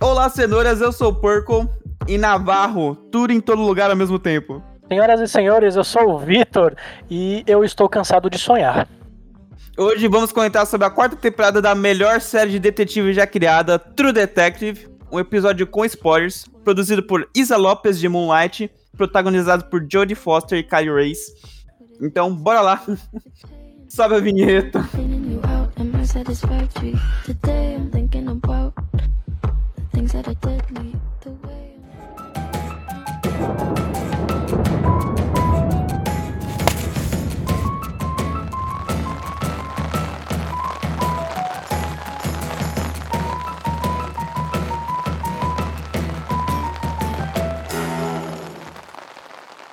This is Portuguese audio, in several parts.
Olá, cenouras, eu sou o Porco e Navarro, tudo em todo lugar ao mesmo tempo. Senhoras e senhores, eu sou o Vitor e eu estou cansado de sonhar. Hoje vamos comentar sobre a quarta temporada da melhor série de detetive já criada, True Detective, um episódio com spoilers, produzido por Isa Lopes de Moonlight, protagonizado por Jodie Foster e Kylie Race. Então, bora lá. Sobe a vinheta. Things that are deadly. The way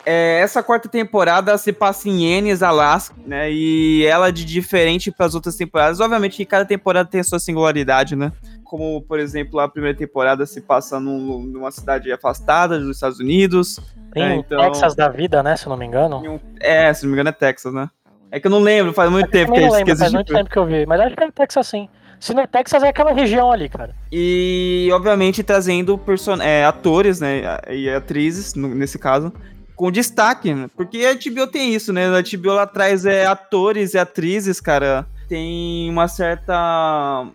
É, essa quarta temporada se passa em Ennis, Alaska, né? E ela de diferente para as outras temporadas. Obviamente que cada temporada tem a sua singularidade, né? Como, por exemplo, a primeira temporada se passa num- numa cidade afastada dos Estados Unidos. Tem É, o então- Texas da vida, né? Se eu não me engano. Um- É, se não me engano é Texas, né? É que eu não lembro, faz muito tempo que eu lembro, faz muito tempo que eu vi. Mas acho que é Texas sim. Se não é Texas, é aquela região ali, cara. E, obviamente, trazendo person é, atores, né, e atrizes, nesse caso, com destaque, né? Porque a HBO tem isso, né? A HBO lá atrás é atores e atrizes, cara, tem uma certa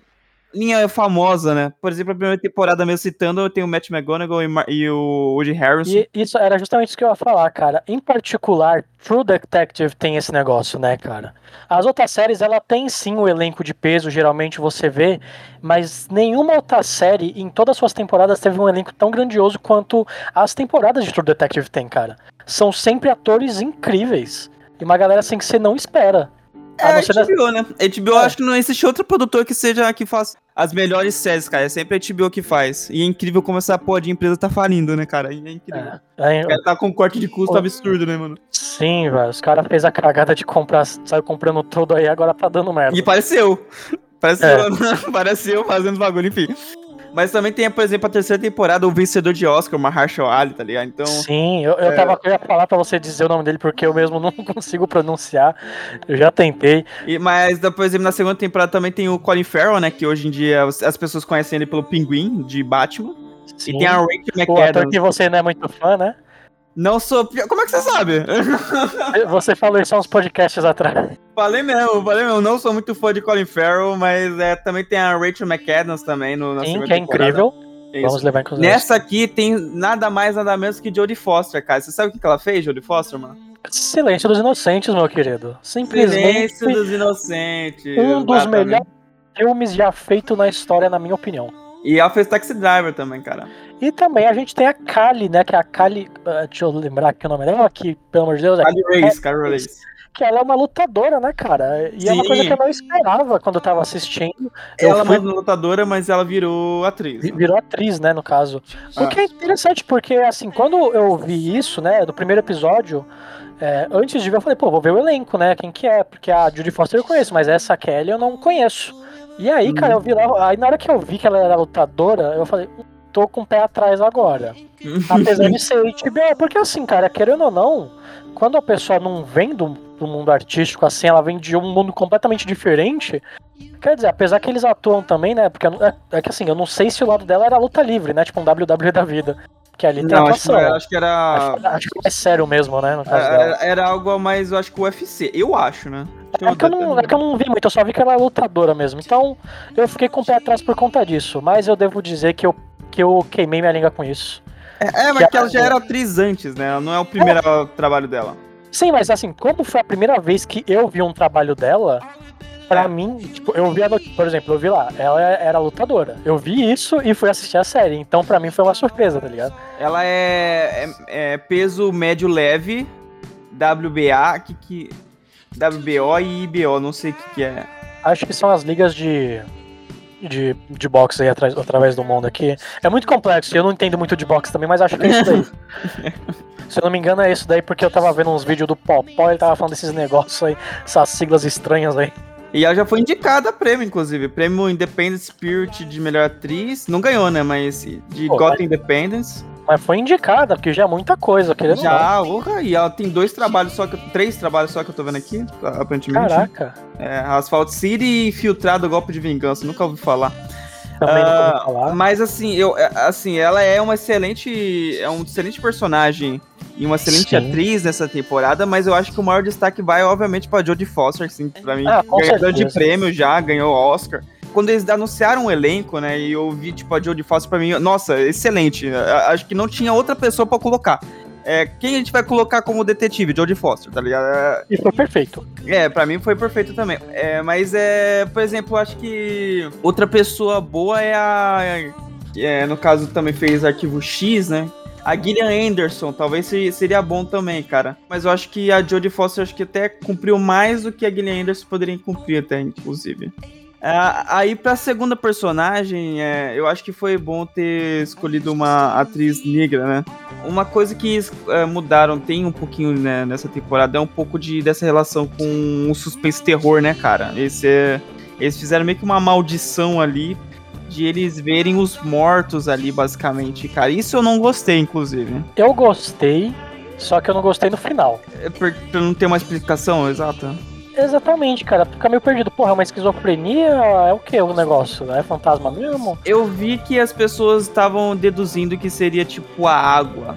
linha famosa, né? Por exemplo, a primeira temporada mesmo citando, tem o Matt McGonagall e, e o Woody Harrison. E isso era justamente isso que eu ia falar, cara. Em particular, True Detective tem esse negócio, né, cara? As outras séries, ela tem sim o elenco de peso, geralmente você vê, mas nenhuma outra série, em todas as suas temporadas, teve um elenco tão grandioso quanto as temporadas de True Detective tem, cara. São sempre atores incríveis. E uma galera assim que você não espera. É A HBO, né? A HBO, É. acho que não existe outro produtor que seja que faça as melhores séries, cara. É sempre a HBO que faz. E é incrível como essa porra de empresa tá falindo, né, cara? É incrível. É, O cara tá com um corte de custo Ô. absurdo, né, mano? Sim, velho. Os caras fez a cagada de comprar, saiu comprando tudo aí, agora tá dando merda. E pareceu. Pareceu, É. pareceu fazendo bagulho, enfim. Mas também tem, por exemplo, a terceira temporada, o vencedor de Oscar, o Mahershala Ali, tá ligado? Então, Sim, eu, eu é. tava eu ia falar pra você dizer o nome dele porque eu mesmo não consigo pronunciar. Eu já tentei. e- mas, por exemplo, na segunda temporada também tem o Colin Farrell, né? Que hoje em dia as as pessoas conhecem ele pelo Pinguim, de Batman. Sim. E tem a Rachel o ator McAdams. que você não é muito fã, né? Não sou... Como é que você sabe? Você falou isso há uns podcasts atrás. Falei mesmo, falei mesmo. Não sou muito fã de Colin Farrell, mas é, também tem a Rachel McAdams também no, na Sim, que é temporada. incrível. Isso. Vamos levar em consideração. Nessa aqui tem nada mais, nada menos que Jodie Foster, cara. Você sabe o que que ela fez, Jodie Foster, mano? Silêncio dos Inocentes, meu querido. Simplesmente Silêncio dos Inocentes. um dos melhores filmes já feito na história, na minha opinião. E ela fez Taxi Driver também, cara. E também a gente tem a Kali, né? Que é a Kali. ah, deixa eu lembrar aqui o nome dela, que, pelo amor de Deus, é Carly Race, Carly Race. que ela é uma lutadora, né, cara? E é uma Sim. coisa que eu não esperava quando eu tava assistindo. Ela fui- mesmo é lutadora, mas ela virou atriz. vi- virou atriz, né, no caso. O Ah. que é interessante, porque, assim, quando eu vi isso, né, do primeiro episódio, é, antes de ver, eu falei, pô, vou ver o elenco, né, quem que é, porque a Judy Foster eu conheço, mas essa Kelly eu não conheço. E aí, cara, eu vi lá, aí na hora que eu vi que ela era lutadora, eu falei, "Hum, tô com o pé atrás agora. Apesar de ser HBO, porque assim, cara, querendo ou não, quando a pessoa não vem do, do mundo artístico assim, ela vem de um mundo completamente diferente. Quer dizer, apesar que eles atuam também, né? Porque é, é que assim, eu não sei se o lado dela era luta livre, né? Tipo um WWE da vida. Que ali tem Não, acho que, atuação. acho que era. Acho, acho que é sério mesmo, né? Dela. Era, era algo mais, eu acho que UFC. Eu acho, né? É que, eu não, é que eu não vi muito, eu só vi que ela é lutadora mesmo. Então, eu fiquei com o pé atrás por conta disso. Mas eu devo dizer que eu, que eu queimei minha língua com isso. É, mas que ela já era atriz antes, né? Não é o primeiro trabalho dela. Sim, mas assim, como foi a primeira vez que eu vi um trabalho dela, pra mim, tipo, eu vi a not- por exemplo, eu vi lá, ela era lutadora. Eu vi isso e fui assistir a série. Então, pra mim, foi uma surpresa, tá ligado? Ela é, é- é peso médio leve, WBA, que, que WBO e IBO, não sei o que, que é. Acho que são as ligas de. De, de boxe aí atrás, através do mundo aqui. É muito complexo, e eu não entendo muito de boxe também, mas acho que é isso daí. Se eu não me engano, é isso daí, porque eu tava vendo uns vídeos do Popó, ele tava falando desses negócios aí, essas siglas estranhas aí. E ela já foi indicada a prêmio, inclusive. Prêmio Independent Spirit de melhor atriz. Não ganhou, né? Mas de Pô, Gotham Independence. Mas foi indicada, porque já é muita coisa, querendo. Já, urra, e ela tem dois trabalhos só, que, três trabalhos só que eu tô vendo aqui, aparentemente. Caraca. É, Asphalt City e Filtrado Golpe de Vingança, nunca ouvi falar. Também Ah, falar. mas assim, eu, é, assim, ela é uma excelente, é um excelente personagem e uma excelente Sim. atriz nessa temporada, mas eu acho que o maior destaque vai, obviamente, pra Jodie Foster, assim, pra mim, Ah, com ganhador de prêmio já, ganhou Oscar. Quando eles anunciaram o elenco, né, e eu vi, tipo, a Jodie Foster pra mim, nossa, excelente. Acho que não tinha outra pessoa pra colocar. É, quem a gente vai colocar como detetive? Jodie Foster, tá ligado? É, E foi perfeito. é, pra mim foi perfeito também. É, mas é, por exemplo, eu acho que outra pessoa boa é a. é, no caso, também fez Arquivo X, né? A Gillian Anderson, talvez se- seria bom também, cara. Mas eu acho que a Jodie Foster acho que até cumpriu mais do que a Gillian Anderson poderia cumprir até, inclusive. Ah, aí pra segunda personagem, é, eu acho que foi bom ter escolhido uma atriz negra, né? Uma coisa que é, mudaram, tem um pouquinho né, nessa temporada, é um pouco de, dessa relação com o suspense terror, né, cara? Esse é- eles fizeram meio que uma maldição ali de eles verem os mortos ali, basicamente, cara. Isso eu não gostei, inclusive. Eu gostei, só que eu não gostei no final. É por, pra não ter uma explicação exata. Exatamente, cara. Fica meio perdido. Porra, é uma esquizofrenia? É o que o negócio? É fantasma mesmo? Eu vi que as pessoas estavam deduzindo que seria tipo a água.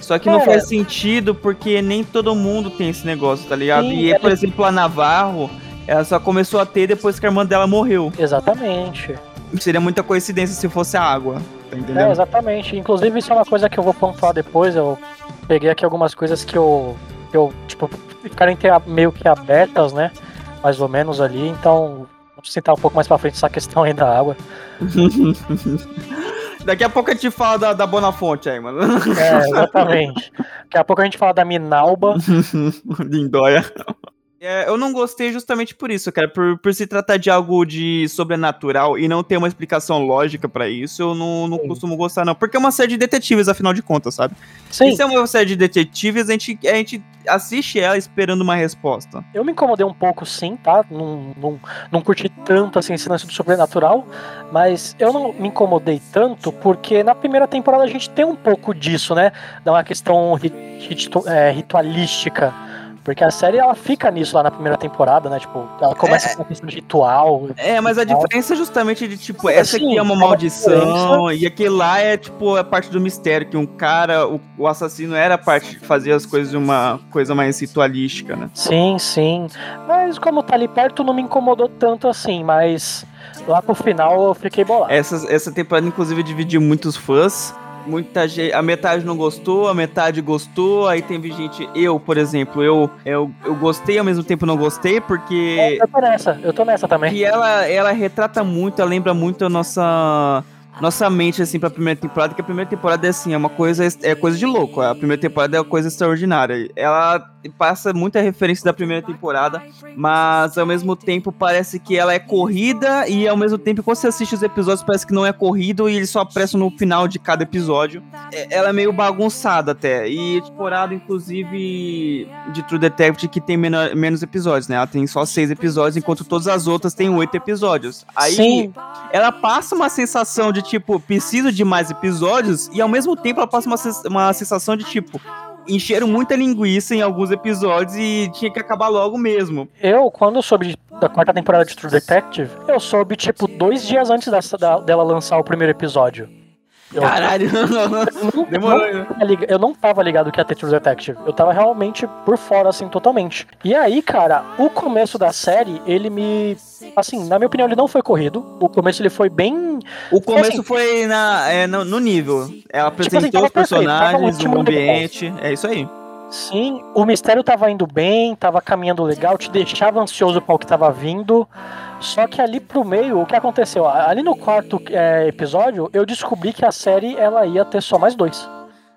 Só que não É. faz sentido porque nem todo mundo tem esse negócio, tá ligado? Sim, e, é. por exemplo, a Navarro, ela só começou a ter depois que a irmã dela morreu. Exatamente. Seria muita coincidência se fosse a água, tá É, entendendo? exatamente. Inclusive, isso é uma coisa que eu vou pontuar depois. Eu peguei aqui algumas coisas que eu, eu tipo, ficaram meio que abertas, né? Mais ou menos ali. Então, vamos sentar um pouco mais pra frente essa questão aí da água. Daqui a pouco a gente fala da, da Bonafonte aí, mano. É, exatamente. Daqui a pouco a gente fala da Minalba. Lindóia. É, eu não gostei justamente por isso, cara. Por, por se tratar de algo de sobrenatural e não ter uma explicação lógica pra isso, eu não, não Sim. costumo gostar, não. Porque é uma série de detetives, afinal de contas, sabe? Sim, Se é uma série de detetives, a gente, a gente assiste ela esperando uma resposta. eu me incomodei um pouco, sim, tá? Não, não, não curti tanto assim, esse lance do sobrenatural, mas eu não me incomodei tanto porque na primeira temporada a gente tem um pouco disso, né? Da uma questão ri- ritu- é, ritualística. Porque a série ela fica nisso lá na primeira temporada, né? Tipo, ela começa com uma questão de ritual. É, mas a diferença é justamente de, tipo, essa Sim, aqui é uma é uma maldição e aquele lá é, tipo, a parte do mistério, que um cara, o, o assassino era a parte de fazer as coisas de uma coisa mais ritualística, né? Sim, sim. Mas como tá ali perto, não me incomodou tanto assim, mas lá pro final eu fiquei bolado. Essa, essa temporada, inclusive, dividiu muitos fãs. Muita gente, a metade não gostou, a metade gostou. Aí teve gente, eu, por exemplo, eu, eu, eu gostei ao mesmo tempo não gostei, porque Eu tô nessa, eu tô nessa também. que ela, ela retrata muito, ela lembra muito a nossa nossa mente assim pra primeira temporada, que a primeira temporada é assim, é uma coisa é coisa de louco. A primeira temporada é uma coisa extraordinária. Ela passa muita referência da primeira temporada, mas ao mesmo tempo parece que ela é corrida e ao mesmo tempo quando você assiste os episódios parece que não é corrido e eles só aparecem no final de cada episódio. É- Ela é meio bagunçada até. E temporada inclusive de True Detective que tem meno- menos episódios, né? Ela tem só seis episódios, enquanto todas as outras têm oito episódios. Aí Sim, ela passa uma sensação de tipo, preciso de mais episódios, e ao mesmo tempo ela passa uma, uma sensação de tipo, encheram muita linguiça em alguns episódios e tinha que acabar logo mesmo. eu, quando soube da quarta temporada de True Detective, eu soube, tipo, dois dias antes dessa- da- dela lançar o primeiro episódio. Caralho, não- demorou. não né? eu não tava ligado que ia ter True Detective. Eu tava realmente por fora, assim, totalmente. E aí, cara, o começo da série, ele me. Assim, na minha opinião, ele não foi corrido. O começo ele foi bem. O começo Assim, foi na, é, no, no nível. Ela apresentou assim, tava os personagens, o ambiente. É isso aí. Sim, o mistério tava indo bem, tava caminhando legal, te deixava ansioso para o que tava vindo. Só que ali pro meio, o que aconteceu? Ali no quarto é, episódio, eu descobri que a série ela ia ter só mais dois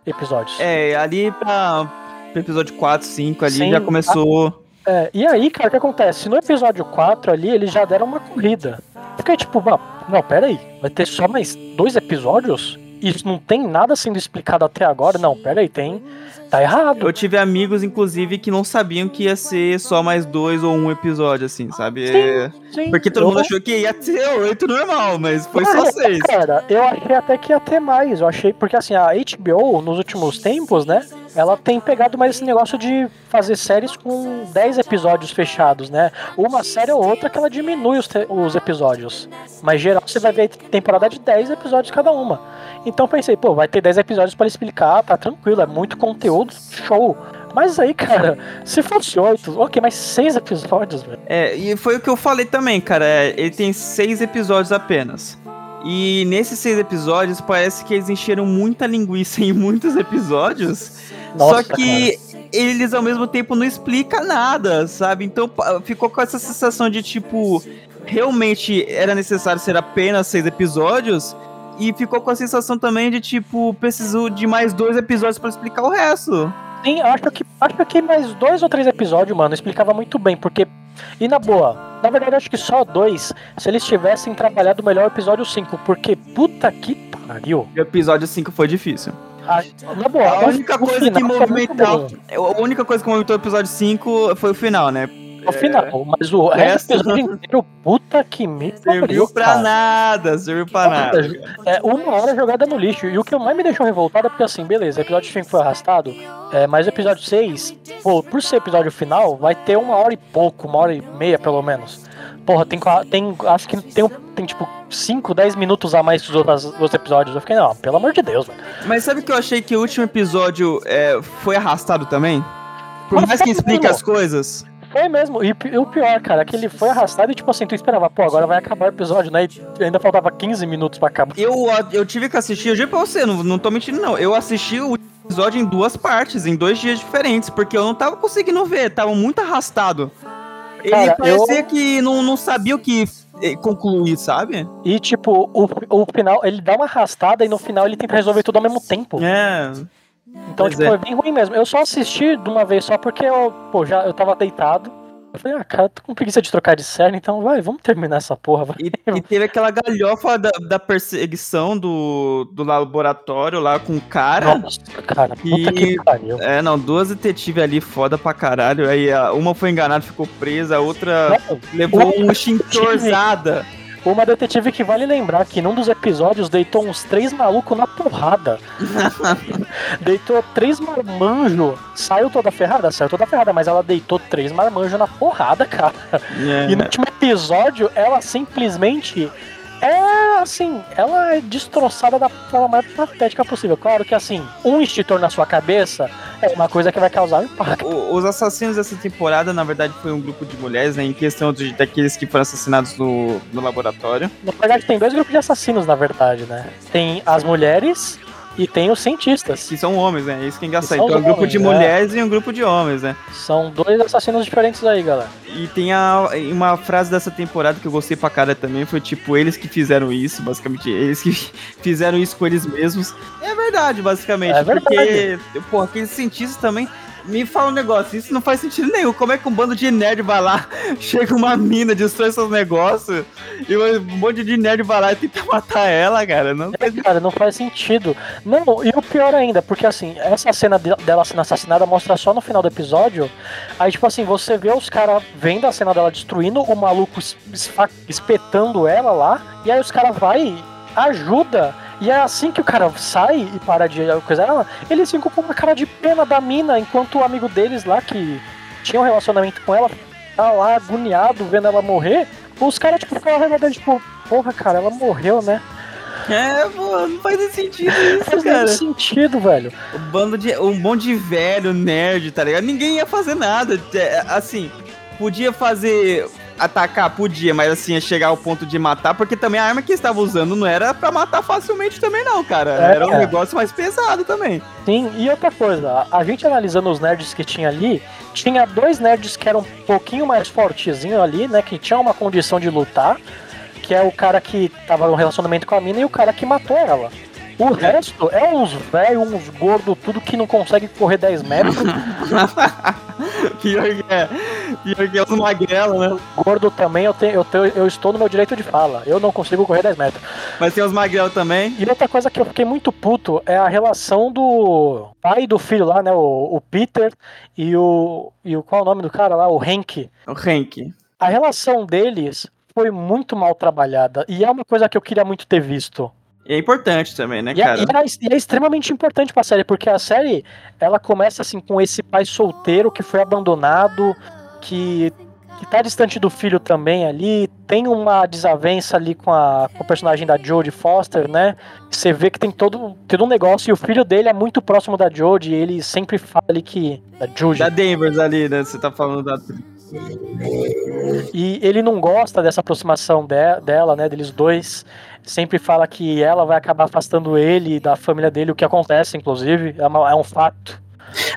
episódios. É, ali pra, pro episódio 4, 5 ali Sim, já começou. É, e aí, cara, o que acontece? No episódio 4 ali, eles já deram uma corrida. Fiquei tipo, não, não, pera aí, vai ter só mais dois episódios? Isso não tem nada sendo explicado até agora? Não, pera aí, tem. Tá errado. Eu tive amigos, inclusive, que não sabiam que ia ser só mais dois ou um episódio, assim, sabe? Sim, É, Sim, Porque todo mundo achou que ia ser oito normal, mas foi só seis. Cara, eu achei até que ia ter mais. Eu achei, porque assim, a HBO, nos últimos tempos, né? ela tem pegado mais esse negócio de fazer séries com 10 episódios fechados, né? Uma série ou outra que ela diminui os, os episódios. Mas geral você vai ver temporada de 10 episódios cada uma. Então pensei, pô, vai ter 10 episódios pra explicar, tá tranquilo, é muito conteúdo, show. Mas aí, cara, se fosse 8, ok, mas 6 episódios, velho. É, e foi o que eu falei também, cara. é, Ele tem seis episódios apenas. E nesses seis episódios, parece que eles encheram muita linguiça em muitos episódios. Nossa, só que eles ao mesmo tempo não explicam nada, sabe? Então ficou com essa sensação de tipo, realmente era necessário ser apenas seis episódios. E ficou com a sensação também de tipo, precisou de mais dois episódios pra explicar o resto. Sim, acho que, acho que mais dois ou três episódios, mano, explicava muito bem, porque. E na boa, na verdade acho que só dois, se eles tivessem trabalhado melhor o episódio 5, porque puta que pariu. O episódio 5 foi difícil. A- na boa, A o- única coisa que movimentou. A única coisa que movimentou o episódio 5 foi o final, né? O final, mas o resto- do episódio inteiro, puta que me Serviu pariu, pra cara. nada, serviu pra nada. É uma hora jogada no lixo. E o que mais me deixou revoltado é porque, assim, beleza, o episódio 5 foi arrastado, é, mas o episódio 6, pô, por ser episódio final, vai ter uma hora e pouco, uma hora e meia pelo menos. Porra, tem, tem acho que tem, tem tipo 5, 10 minutos a mais que os outros, os outros episódios. Eu fiquei, não, pelo amor de Deus, velho. Mas sabe que eu achei que o último episódio é, foi arrastado também? Por Mas mais que foi explique as coisas. Foi mesmo. E, o pior, cara, é que ele foi arrastado e, tipo assim, tu esperava, pô, agora vai acabar o episódio, né? E ainda faltava 15 minutos pra acabar. Eu, eu tive que assistir, eu juro pra você, não, não tô mentindo não. Eu assisti o episódio em duas partes, em dois dias diferentes, porque eu não tava conseguindo ver, tava muito arrastado. Ele Cara, parecia que não, não sabia o que eh, concluir, sabe? E, tipo, o, o final, ele dá uma arrastada e no final ele tenta resolver tudo ao mesmo tempo. É. Então, Pois tipo, é. foi bem ruim mesmo. Eu só assisti de uma vez só porque eu, pô, já eu tava deitado. Eu falei, ah, cara, tô com preguiça de trocar de série, então vai, vamos terminar essa porra, vai. E, e teve aquela galhofa da, da perseguição do, do laboratório lá com o cara. Nossa, cara, puta E- que pariu. É, não, duas detetives ali foda pra caralho. Aí uma foi enganada, ficou presa, a outra Não, levou uma um extintorzada. Uma detetive que vale lembrar que num dos episódios deitou uns três malucos na porrada. deitou três marmanjos. Saiu toda ferrada? Saiu toda ferrada, mas ela deitou três marmanjos na porrada, cara. E no É. último episódio, ela simplesmente é assim, ela é destroçada da forma mais patética possível. Claro que assim, um extintor na sua cabeça é uma coisa que vai causar impacto. O- Os assassinos dessa temporada, na verdade, foi um grupo de mulheres, né? Em questão de, daqueles que foram assassinados no, no laboratório. Na verdade, tem dois grupos de assassinos, na verdade, né? Tem as mulheres e tem os cientistas. Que são homens, né? Isso que é engraçado. são Então, é um grupo homens, de é. mulheres e um grupo de homens, né? São dois assassinos diferentes aí, galera. E tem a, uma frase dessa temporada que eu gostei pra cara também, foi tipo, eles que fizeram isso, basicamente, eles que fizeram isso com eles mesmos. É verdade, basicamente, É verdade. porque, pô, aqueles cientistas também, me fala um negócio, isso não faz sentido nenhum, como é que um bando de nerd vai lá, chega uma mina, destrói seus negócios, e um monte de nerd vai lá e tenta matar ela, cara, não É, cara, não faz sentido. Não, e o pior ainda, porque assim, essa cena de- dela sendo assassinada mostra só no final do episódio. Aí, tipo assim, você vê os caras vendo a cena dela destruindo, o maluco espetando ela lá, e aí os caras vai e ajuda. E é assim que o cara sai e para de coisa ela, eles ficam com uma cara de pena da mina, enquanto o amigo deles lá, que tinha um relacionamento com ela, tá lá agoniado vendo ela morrer. Os caras, tipo, ficam arregados, tipo, porra, cara, ela morreu, né? É, pô, não faz nem sentido Não isso, faz cara. nenhum sentido, velho. Um bando de. Um monte de velho, nerd, tá ligado? Ninguém ia fazer nada. É, Assim, podia fazer. Atacar, podia, mas assim, ia chegar ao ponto de matar, porque também a arma que estava usando não era pra matar facilmente também, não, cara. É, era um cara. negócio mais pesado também. Sim, e outra coisa, a a gente analisando os nerds que tinha ali, tinha dois nerds que eram um pouquinho mais fortezinho ali, né? Que tinham uma condição de lutar, que é o cara que tava no relacionamento com a mina e o cara que matou ela. O resto é uns velhos, uns gordos, tudo que não consegue correr 10 metros. pior que é. Pior que é os magrelos, né? Gordo também, eu, tenho, eu, tenho, eu estou no meu direito de fala. Eu não consigo correr 10 metros. Mas tem os magrelos também. E outra coisa que eu fiquei muito puto é a relação do pai e do filho lá, né? O, o Peter e o, e o. Qual é o nome do cara lá? O Hank. O Hank. A relação deles foi muito mal trabalhada. E é uma coisa que eu queria muito ter visto. E é importante também, né, E é, cara? e é- e é extremamente importante pra série, porque a série, ela começa assim com esse pai solteiro que foi abandonado, que, que tá distante do filho também ali, tem uma desavença ali com, a, com o personagem da Jodie Foster, né? Você vê que tem todo, todo um negócio, e o filho dele é muito próximo da Jodie, e ele sempre fala ali que... Da Jodie. Da Danvers ali, né? Você tá falando da. E ele não gosta dessa aproximação de- dela, né? Deles dois. Sempre fala que ela vai acabar afastando ele da família dele, o que acontece, inclusive. É, uma- é um fato.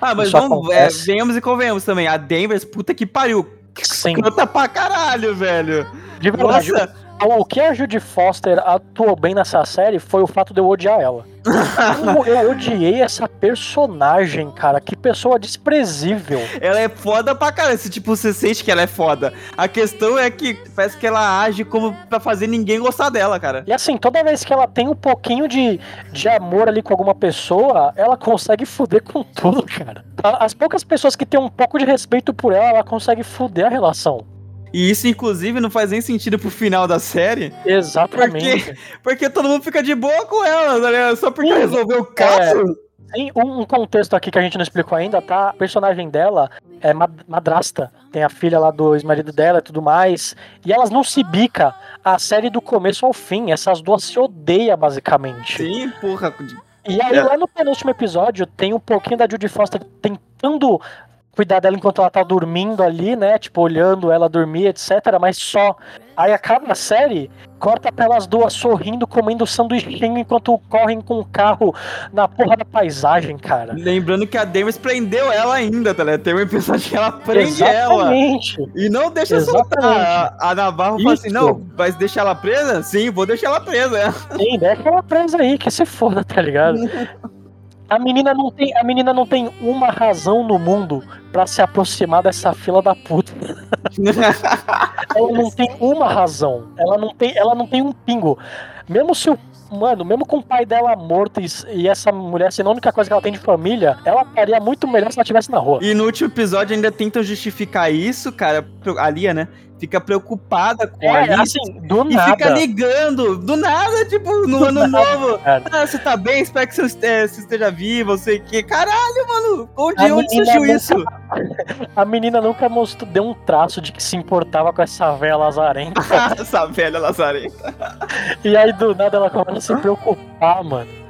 Ah, mas vamos, é, venhamos e convenhamos também. A Danvers, puta que pariu. Sim. Canta pra caralho, velho. De verdade, Nossa, o, o que a Judy Foster atuou bem nessa série foi o fato de eu odiar ela. Eu, eu odiei essa personagem, cara. Que pessoa desprezível. ela é foda pra caralho. Se, tipo, você sente que ela é foda. A questão é que parece que ela age como pra fazer ninguém gostar dela, cara. E assim, toda vez que ela tem um pouquinho de, de amor ali com alguma pessoa, ela consegue fuder com tudo, cara. As poucas pessoas que têm um pouco de respeito por ela, ela consegue fuder a relação. E isso, inclusive, não faz nem sentido pro final da série. Exatamente. Porque todo mundo fica de boa com ela, ligado? Só porque Sim. resolveu o caso. Tem um, contexto aqui que a gente não explicou ainda, tá? A personagem dela é ma- madrasta. Tem a filha lá do ex-marido dela e tudo mais. E elas não se bica a série do começo ao fim. Essas duas se odeiam, basicamente. Sim, porra. E aí, É. lá no penúltimo episódio, tem um pouquinho da Judy Foster tentando cuidar dela enquanto ela tá dormindo ali, né? Tipo, olhando ela dormir, etc. Mas só. Aí acaba a série, corta pra elas duas sorrindo, comendo sanduichinho enquanto correm com o carro na porra da paisagem, cara. Lembrando que a Danvers prendeu ela ainda, tá ligado? Tem um episódio que ela prende ela. Exatamente. E não deixa Exatamente. soltar. A, a Navarro fala assim: Isso. não, vai deixar ela presa? Sim, vou deixar ela presa. Sim, deixa ela presa aí, que se foda, tá ligado? A menina não tem, a menina não tem uma razão no mundo pra se aproximar dessa fila da puta. Ela não tem uma razão. Ela não tem, ela não tem um pingo. Mesmo se o Mano, mesmo com o pai dela morto e, e essa mulher sendo a única coisa que ela tem de família, ela estaria muito melhor se ela estivesse na rua. E no último episódio ainda tentam justificar isso, cara. A Lia, né? Fica preocupada com a É, Lia. assim, do E nada. fica ligando, do nada, tipo, no Do ano nada, novo. Ah, você tá bem? Espero que você, este- você esteja vivo, sei que. Caralho, mano, onde, A onde surgiu nunca- isso? A menina nunca mostrou, deu um traço de que se importava com essa véia lazarenta. Essa velha Lazarenta. E aí do nada ela começa a se preocupar, mano.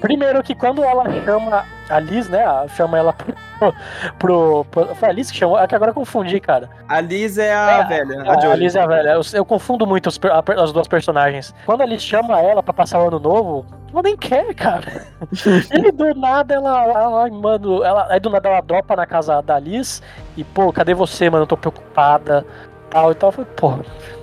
Primeiro que quando ela chama a Liz, né? a- Chama ela pro. pro, pro- foi a Liz que chamou? É que agora eu confundi, cara. A Liz é a É, velha, A, a a Jolie. Liz é a velha. Eu, eu confundo muito os a as duas personagens. Quando a Liz chama ela pra passar o ano novo, ela nem quer, cara. e do nada ela, ela, mano, ela, aí do nada ela dropa na casa da Liz e, pô, cadê você, mano? Eu tô preocupada. Tal e tal. Eu falei, pô,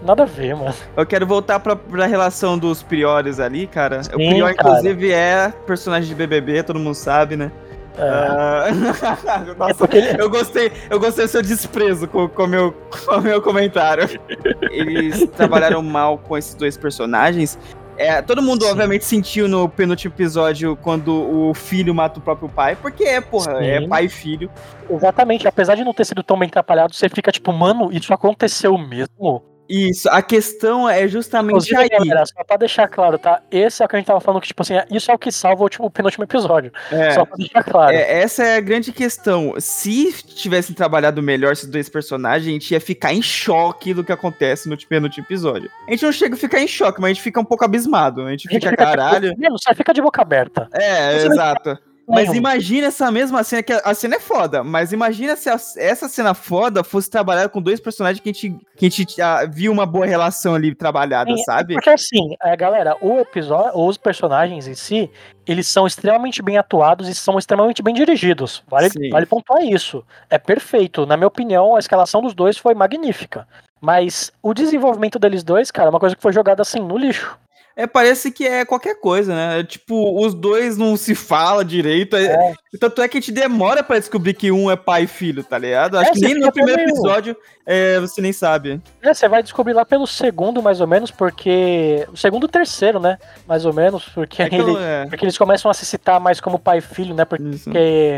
nada a ver, mano. Eu quero voltar pra, pra relação dos Priores ali, cara. o Sim, Prior, cara. inclusive, é personagem de BBB, todo mundo sabe, né? É, Ah, é Nossa, ele, eu gostei, eu gostei do seu desprezo com o meu, com o meu comentário. Eles trabalharam mal com esses dois personagens. É, todo mundo, Sim. obviamente, sentiu no penúltimo episódio quando o filho mata o próprio pai, porque é, porra, Sim. é pai e filho. Exatamente, apesar de não ter sido tão bem atrapalhado, você fica tipo, mano, isso aconteceu mesmo? Isso, a questão é justamente Inclusive, aí. galera, só pra deixar claro, tá? Esse é o que a gente tava falando, que, tipo assim, isso é o que salva o, tipo, o penúltimo episódio. É. Só pra deixar claro. É, essa é a grande questão. Se tivessem trabalhado melhor esses dois personagens, a gente ia ficar em choque do que acontece no penúltimo episódio. A gente não chega a ficar em choque, mas a gente fica um pouco abismado. A gente A gente fica, fica, caralho. Tipo, você fica de boca aberta. É, Você exato. Mas imagina essa mesma cena, que a- a cena é foda, mas imagina se a- essa cena foda fosse trabalhada com dois personagens que a gente, que a gente ah, viu uma boa relação ali trabalhada, Sim, sabe? Porque assim, é, galera, o episódio, os personagens em si, eles são extremamente bem atuados e são extremamente bem dirigidos. Vale, Sim. vale pontuar isso. É perfeito. Na minha opinião, a escalação dos dois foi magnífica. Mas o desenvolvimento deles dois, cara, é uma coisa que foi jogada assim no lixo. É, parece que é qualquer coisa, né? Tipo, os dois não se fala direito. é- É. Tanto é que a gente demora pra descobrir que um é pai e filho, tá ligado? Acho É, que nem no primeiro meio- episódio é, você nem sabe. É, você vai descobrir lá pelo segundo, mais ou menos, porque. O segundo e terceiro, né? Mais ou menos, porque, É ele- é, porque eles começam a se citar mais como pai e filho, né? Porque isso.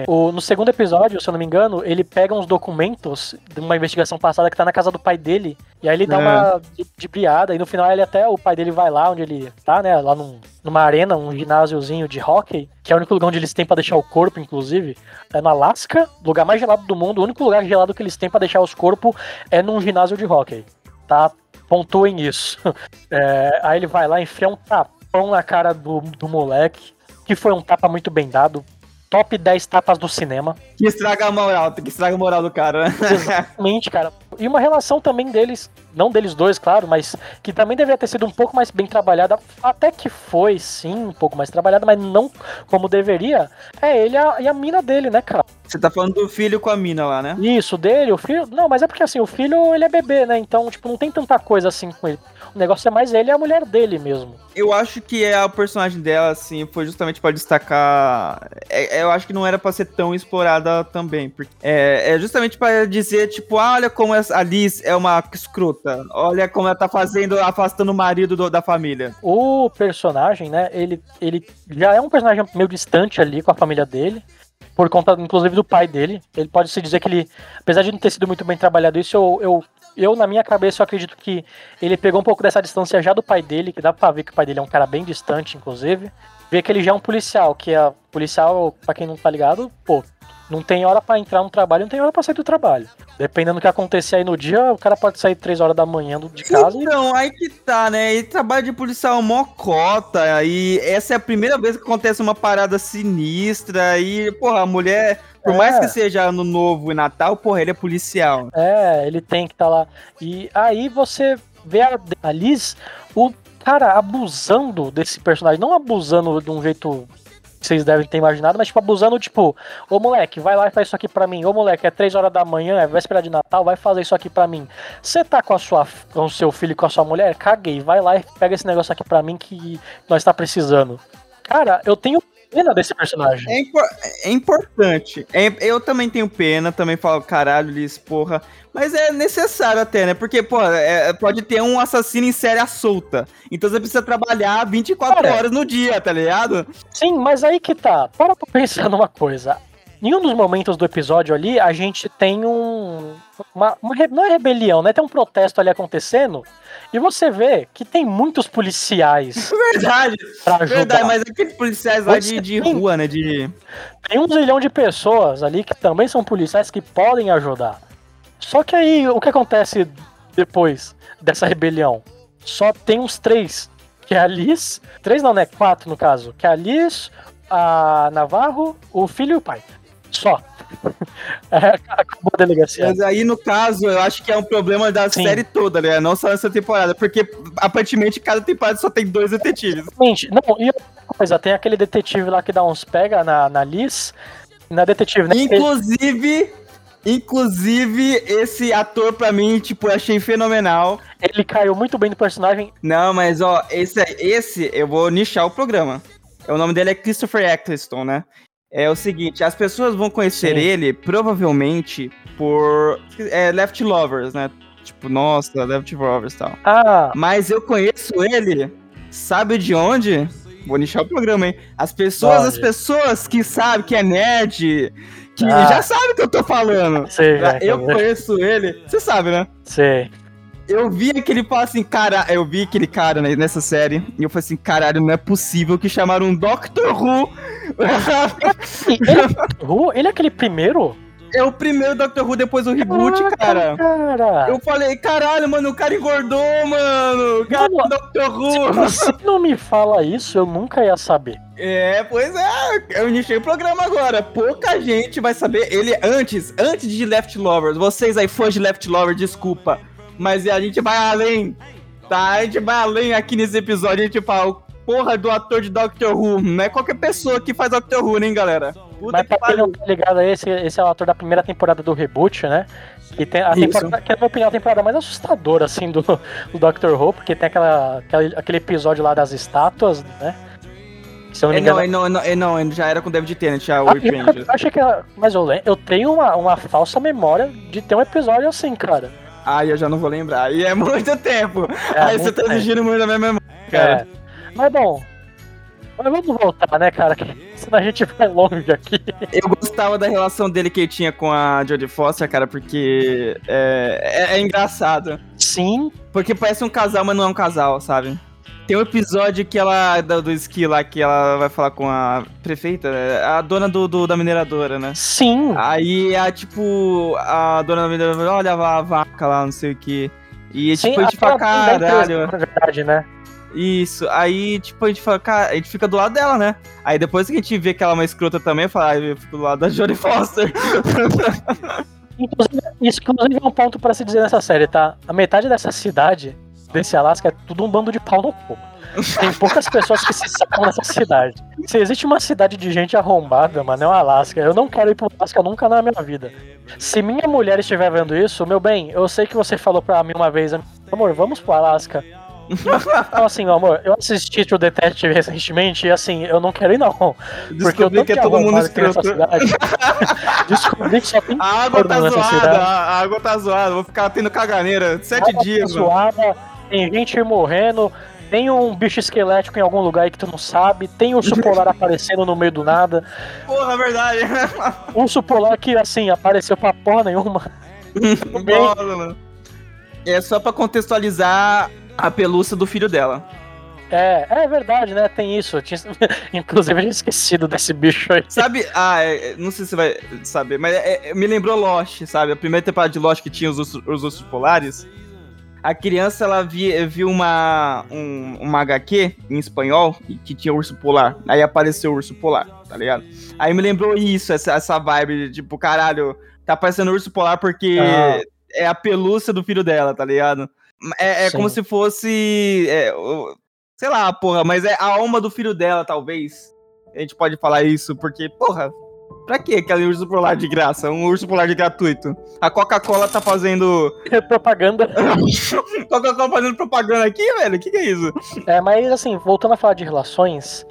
O- no segundo episódio, se eu não me engano, ele pega uns documentos de uma investigação passada que tá na casa do pai dele. E aí ele dá É. uma de, de briada. E no final ele até o pai dele vai lá onde ele ele tá, né, lá num, numa arena, um ginásiozinho de hockey, que é o único lugar onde eles têm pra deixar o corpo, inclusive, é no Alasca, lugar mais gelado do mundo, o único lugar gelado que eles têm pra deixar os corpos é num ginásio de hockey, tá? Pontuem isso. É, aí ele vai lá, enfia um tapão na cara do, do moleque, que foi um tapa muito bem dado, top 10 tapas do cinema. Que estraga a moral, que estraga a moral do cara, né? Exatamente, cara. E uma relação também deles, não deles dois, claro, mas que também deveria ter sido um pouco mais bem trabalhada. Até que foi, sim, um pouco mais trabalhada, mas não como deveria. É ele e a, e a mina dele, né, cara? Você tá falando do filho com a mina lá, né? Isso, dele, o filho. Não, mas é porque assim, o filho ele é bebê, né? Então, tipo, não tem tanta coisa assim com ele. O negócio é mais ele e a mulher dele mesmo. Eu acho que é a personagem dela, assim, foi justamente pra destacar. é- é, eu acho que não era pra ser tão explorada também. Porque é, é justamente pra dizer, tipo, ah, olha como essa- a Liz é uma escrota. Olha como ela tá fazendo, afastando o marido do- da família. O personagem, né, ele, ele já é um personagem meio distante ali com a família dele, por conta, inclusive, do pai dele. Ele pode se dizer que ele, apesar de não ter sido muito bem trabalhado isso, eu, eu, eu, na minha cabeça, eu acredito que ele pegou um pouco dessa distância já do pai dele, que dá pra ver que o pai dele é um cara bem distante, inclusive. Ver que ele já é um policial, que é policial, pra quem não tá ligado, pô, não tem hora pra entrar no trabalho, não tem hora pra sair do trabalho. Dependendo do que acontecer aí no dia, o cara pode sair 3 horas da manhã de casa e Então, aí que tá, né? Ele trabalha de policial mocota, e essa é a primeira vez que acontece uma parada sinistra, e, porra, a mulher, por É. mais que seja ano novo e Natal, porra, ele é policial. É, ele tem que estar lá. E aí você vê a, a Liz, o cara abusando desse personagem, não abusando de um jeito vocês devem ter imaginado, mas tipo, abusando, tipo, ô moleque, vai lá e faz isso aqui pra mim. Ô moleque, é 3 horas da manhã, é véspera de Natal, vai fazer isso aqui pra mim. Você tá com a sua com o seu filho com a sua mulher? Caguei, vai lá e pega esse negócio aqui pra mim que nós tá precisando. Cara, eu tenho pena desse personagem. É, é importante. É- eu também tenho pena, também falo, caralho, Liz, porra. Mas é necessário até, né? Porque, pô, é- pode ter um assassino em série solta. Então você precisa trabalhar 24 Cara. horas no dia, tá ligado? Sim, mas aí que tá. Para pra pensar numa coisa. Em um dos momentos do episódio ali, a gente tem um. Uma, uma não é rebelião, né? Tem um protesto ali acontecendo. E você vê que tem muitos policiais Verdade, pra ajudar. verdade. Mas aqueles policiais lá de, de tem- rua, né? De... Tem um zilhão de pessoas ali que também são policiais que podem ajudar. Só que aí, o que acontece depois dessa rebelião? Só tem uns três. Que é a Liz. Três não, né? Quatro no caso. Que é a Liz, a Navarro, o filho e o pai. Só. É, acabou a delegacia. Mas aí, no caso, eu acho que é um problema da Sim. série toda, né? Não só nessa temporada. Porque, aparentemente, cada temporada só tem dois detetives. Gente, não, e outra coisa, tem aquele detetive lá que dá uns pega na, na Liz. Na detetive, né? Inclusive, inclusive, esse ator, pra mim, tipo, eu achei fenomenal. Ele caiu muito bem no personagem. Não, mas ó, esse, esse eu vou nichar o programa. O nome dele é Christopher Eccleston, né? É o seguinte, as pessoas vão conhecer Sim. ele provavelmente por é, Left Lovers, né? Tipo, nossa, Left Lovers e tal. Ah, Mas eu conheço ele, sabe de onde? Vou nichar o programa, hein? As pessoas, Onde? as pessoas que sabem que é nerd, que Ah. já sabem o que eu tô falando. sei, já, eu conheço ele, você sabe, né? sei. Eu vi aquele fala assim, cara, eu vi aquele cara nessa série, e eu falei assim, caralho, não é possível que chamaram um Doctor Who. Ele, é Who? ele é aquele primeiro? é o primeiro Doctor Who depois do reboot, Caraca, cara. cara. Eu falei, caralho, mano, o cara engordou, mano. Cara Mano, é Doctor Se Who. você não me fala isso, eu nunca ia saber. É, pois é, eu iniciei o programa agora. Pouca gente vai saber. Ele antes, antes de Left Lovers, vocês aí fãs de Left Lovers, desculpa. Mas a gente vai além, tá? A gente vai além aqui nesse episódio. A gente fala, o porra do ator de Doctor Who. Não é qualquer pessoa que faz Doctor Who, hein, galera? Puta Mas que pra quem não tá ligado aí, esse, esse é o ator da primeira temporada do reboot, né? Que, tem a temporada, que é, na minha opinião, a temporada mais assustadora, assim, do, do Doctor Who, porque tem aquela, aquela- aquele episódio lá das estátuas, né? Se eu não me É, engano. não, é, não, é, não, é, não, ele já era com David Tennant, já o Ah, Repaint. eu achei que era, mas eu, eu tenho uma, uma falsa memória de ter um episódio assim, cara. Ai, eu já não vou lembrar. Aí é muito tempo. É, aí você muito tá tempo. exigindo muito da minha memória, cara. É. Mas bom. Mas vamos voltar, né, cara? que Senão a gente vai longe aqui. Eu gostava da relação dele que ele tinha com a Jodie Foster, cara, porque é, é, é engraçado. Sim, Porque parece um casal, mas não é um casal, sabe? Tem um episódio que ela, do, do esqui lá, que ela vai falar com a prefeita, a dona do, do- da mineradora, né? Sim. Aí a tipo, a dona da mineradora, olha a vaca lá, não sei o que. E Sim, tipo, a gente fala, caralho. Na verdade, né? Isso, aí, tipo, a gente fala, cara, a gente fica do lado dela, né? Aí depois que a gente vê que ela é uma escrota também, fala, ah, eu fico do lado da Jodie Foster. Inclusive, isso inclusive é um ponto pra se dizer nessa série, tá? A metade dessa cidade, desse Alasca, é tudo um bando de pau no cu. Tem poucas pessoas que se salvam nessa cidade. Se existe uma cidade de gente arrombada, mano, é o Alasca. Eu não quero ir pro Alasca nunca na minha vida. Se minha mulher estiver vendo isso, meu bem, eu sei que você falou pra mim uma vez, amor, vamos pro Alasca. Então, assim, meu amor, eu assisti True Detective recentemente e, assim, eu não quero ir, não. Porque eu Descobri que é todo mundo escroto. cidade. Descobri que só tem A água tá zoada, cidade. a água tá zoada, vou ficar tendo caganeira sete Água dias, mano. zoada, tem gente morrendo, tem um bicho esquelético em algum lugar aí que tu não sabe, tem urso polar aparecendo no meio do nada, Porra, verdade. urso polar que, assim, apareceu pra porra nenhuma. É só pra contextualizar a pelúcia do filho dela. É, é verdade, né? Tem isso. Eu tinha- Inclusive, eu tinha esquecido desse bicho aí. Sabe, ah, é, não sei se você vai saber, mas é- é- me lembrou Lost, sabe? A primeira temporada de Lost que tinha os ursos, os ursos polares. A criança, ela vi- viu uma, um, uma HQ em espanhol que tinha urso polar. Aí apareceu o urso polar, tá ligado? Aí me lembrou isso, essa, essa vibe, de, tipo, caralho, tá aparecendo urso polar porque Ah. é a pelúcia do filho dela, tá ligado? É, é como se fosse. é, sei lá, porra, mas é a alma do filho dela, talvez. A gente pode falar isso, porque, porra, pra que aquele urso polar de graça? Um urso polar de gratuito. A Coca-Cola tá fazendo. Propaganda. Coca-Cola fazendo propaganda aqui, velho? O que, que é isso? É, mas, assim, voltando a falar de relações,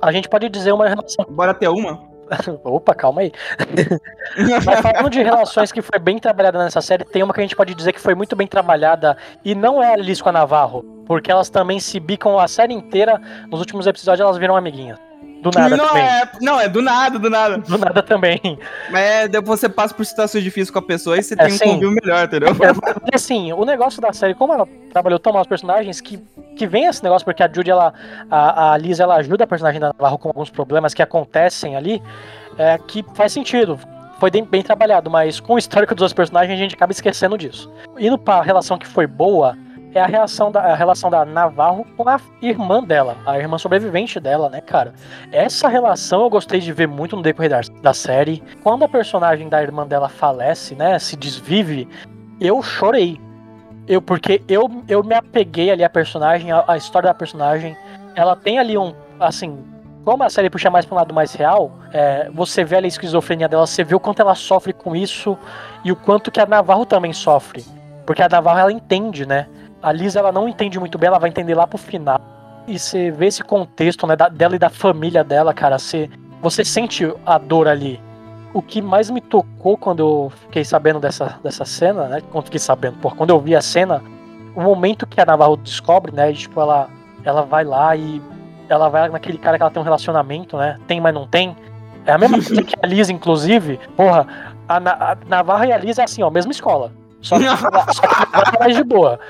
a gente pode dizer uma relação. Bora ter uma? Opa, calma aí. Mas falando de relações que foi bem trabalhada nessa série, tem uma que a gente pode dizer que foi muito bem trabalhada e não é a Liz com a Navarro, porque elas também se bicam a série inteira. Nos últimos episódios elas viram amiguinhas. Do nada não, também. é, não, é do nada, do nada. Do nada também. Mas é, depois você passa por situações difíceis com a pessoa e você É, tem um sim. convívio melhor, entendeu? É, assim, o negócio da série, como ela trabalhou tão mal os personagens, que, que vem esse negócio, porque a Judy, ela, a, a Liz, ela ajuda a personagem da Navarro com alguns problemas que acontecem ali, é, que faz sentido. Foi bem, bem trabalhado, mas com o histórico dos outros personagens a gente acaba esquecendo disso. Indo pra relação que foi boa, é a, reação da, a relação da Navarro com a irmã dela, a irmã sobrevivente dela, né, cara? Essa relação eu gostei de ver muito no decorrer da, da série. Quando a personagem da irmã dela falece, né, se desvive, eu chorei. Eu, porque eu, eu me apeguei ali à personagem, à história da personagem. Ela tem ali um. Assim, como a série puxa mais para um lado mais real, é, você vê ali a esquizofrenia dela, você vê o quanto ela sofre com isso e o quanto que a Navarro também sofre. Porque a Navarro ela entende, né? A Liz ela não entende muito bem, ela vai entender lá pro final. E você vê esse contexto né, da- dela e da família dela, cara. Você, você sente a dor ali o que mais me tocou quando eu fiquei sabendo dessa, dessa cena, né? Quando fiquei sabendo, por quando eu vi a cena, o momento que a Navarro descobre, né? e, tipo, ela, ela vai lá e ela vai naquele cara que ela tem um relacionamento, né? Tem, mas não tem. É a mesma coisa que a Liz, inclusive. Porra, a, Na- a e a Liz é assim, ó, mesma escola. Só que, só que é mais de boa.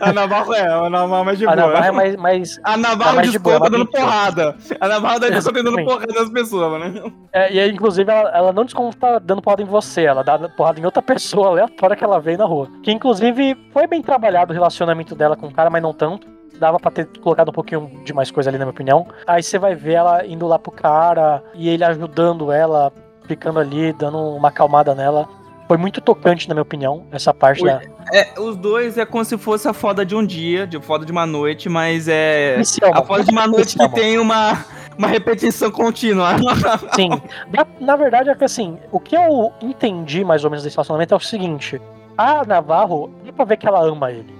A Navarro é, a Navarro é mais de A boa. Navarro é mais. mais A Tá Navarro mais de boa, desconta ela dando porrada. A Navarro dá desconta dando porrada nas pessoas, mano. é, e aí, inclusive, ela, ela não desconta dando porrada em você, ela dá porrada em outra pessoa aleatória que ela veio na rua. Que inclusive foi bem trabalhado o relacionamento dela com o cara, mas não tanto. Dava pra ter colocado um pouquinho de mais coisa ali, na minha opinião. Aí você vai ver ela indo lá pro cara e ele ajudando ela, ficando ali, dando uma acalmada nela. Foi muito tocante, na minha opinião, essa parte da. É, os dois é como se fosse a foda de um dia, de foda de uma noite, mas é. A foda de uma noite que tem uma, uma repetição contínua. Sim. Na, na verdade, é que assim, o que eu entendi mais ou menos desse relacionamento é o seguinte: a Navarro, dá pra ver que ela ama ele.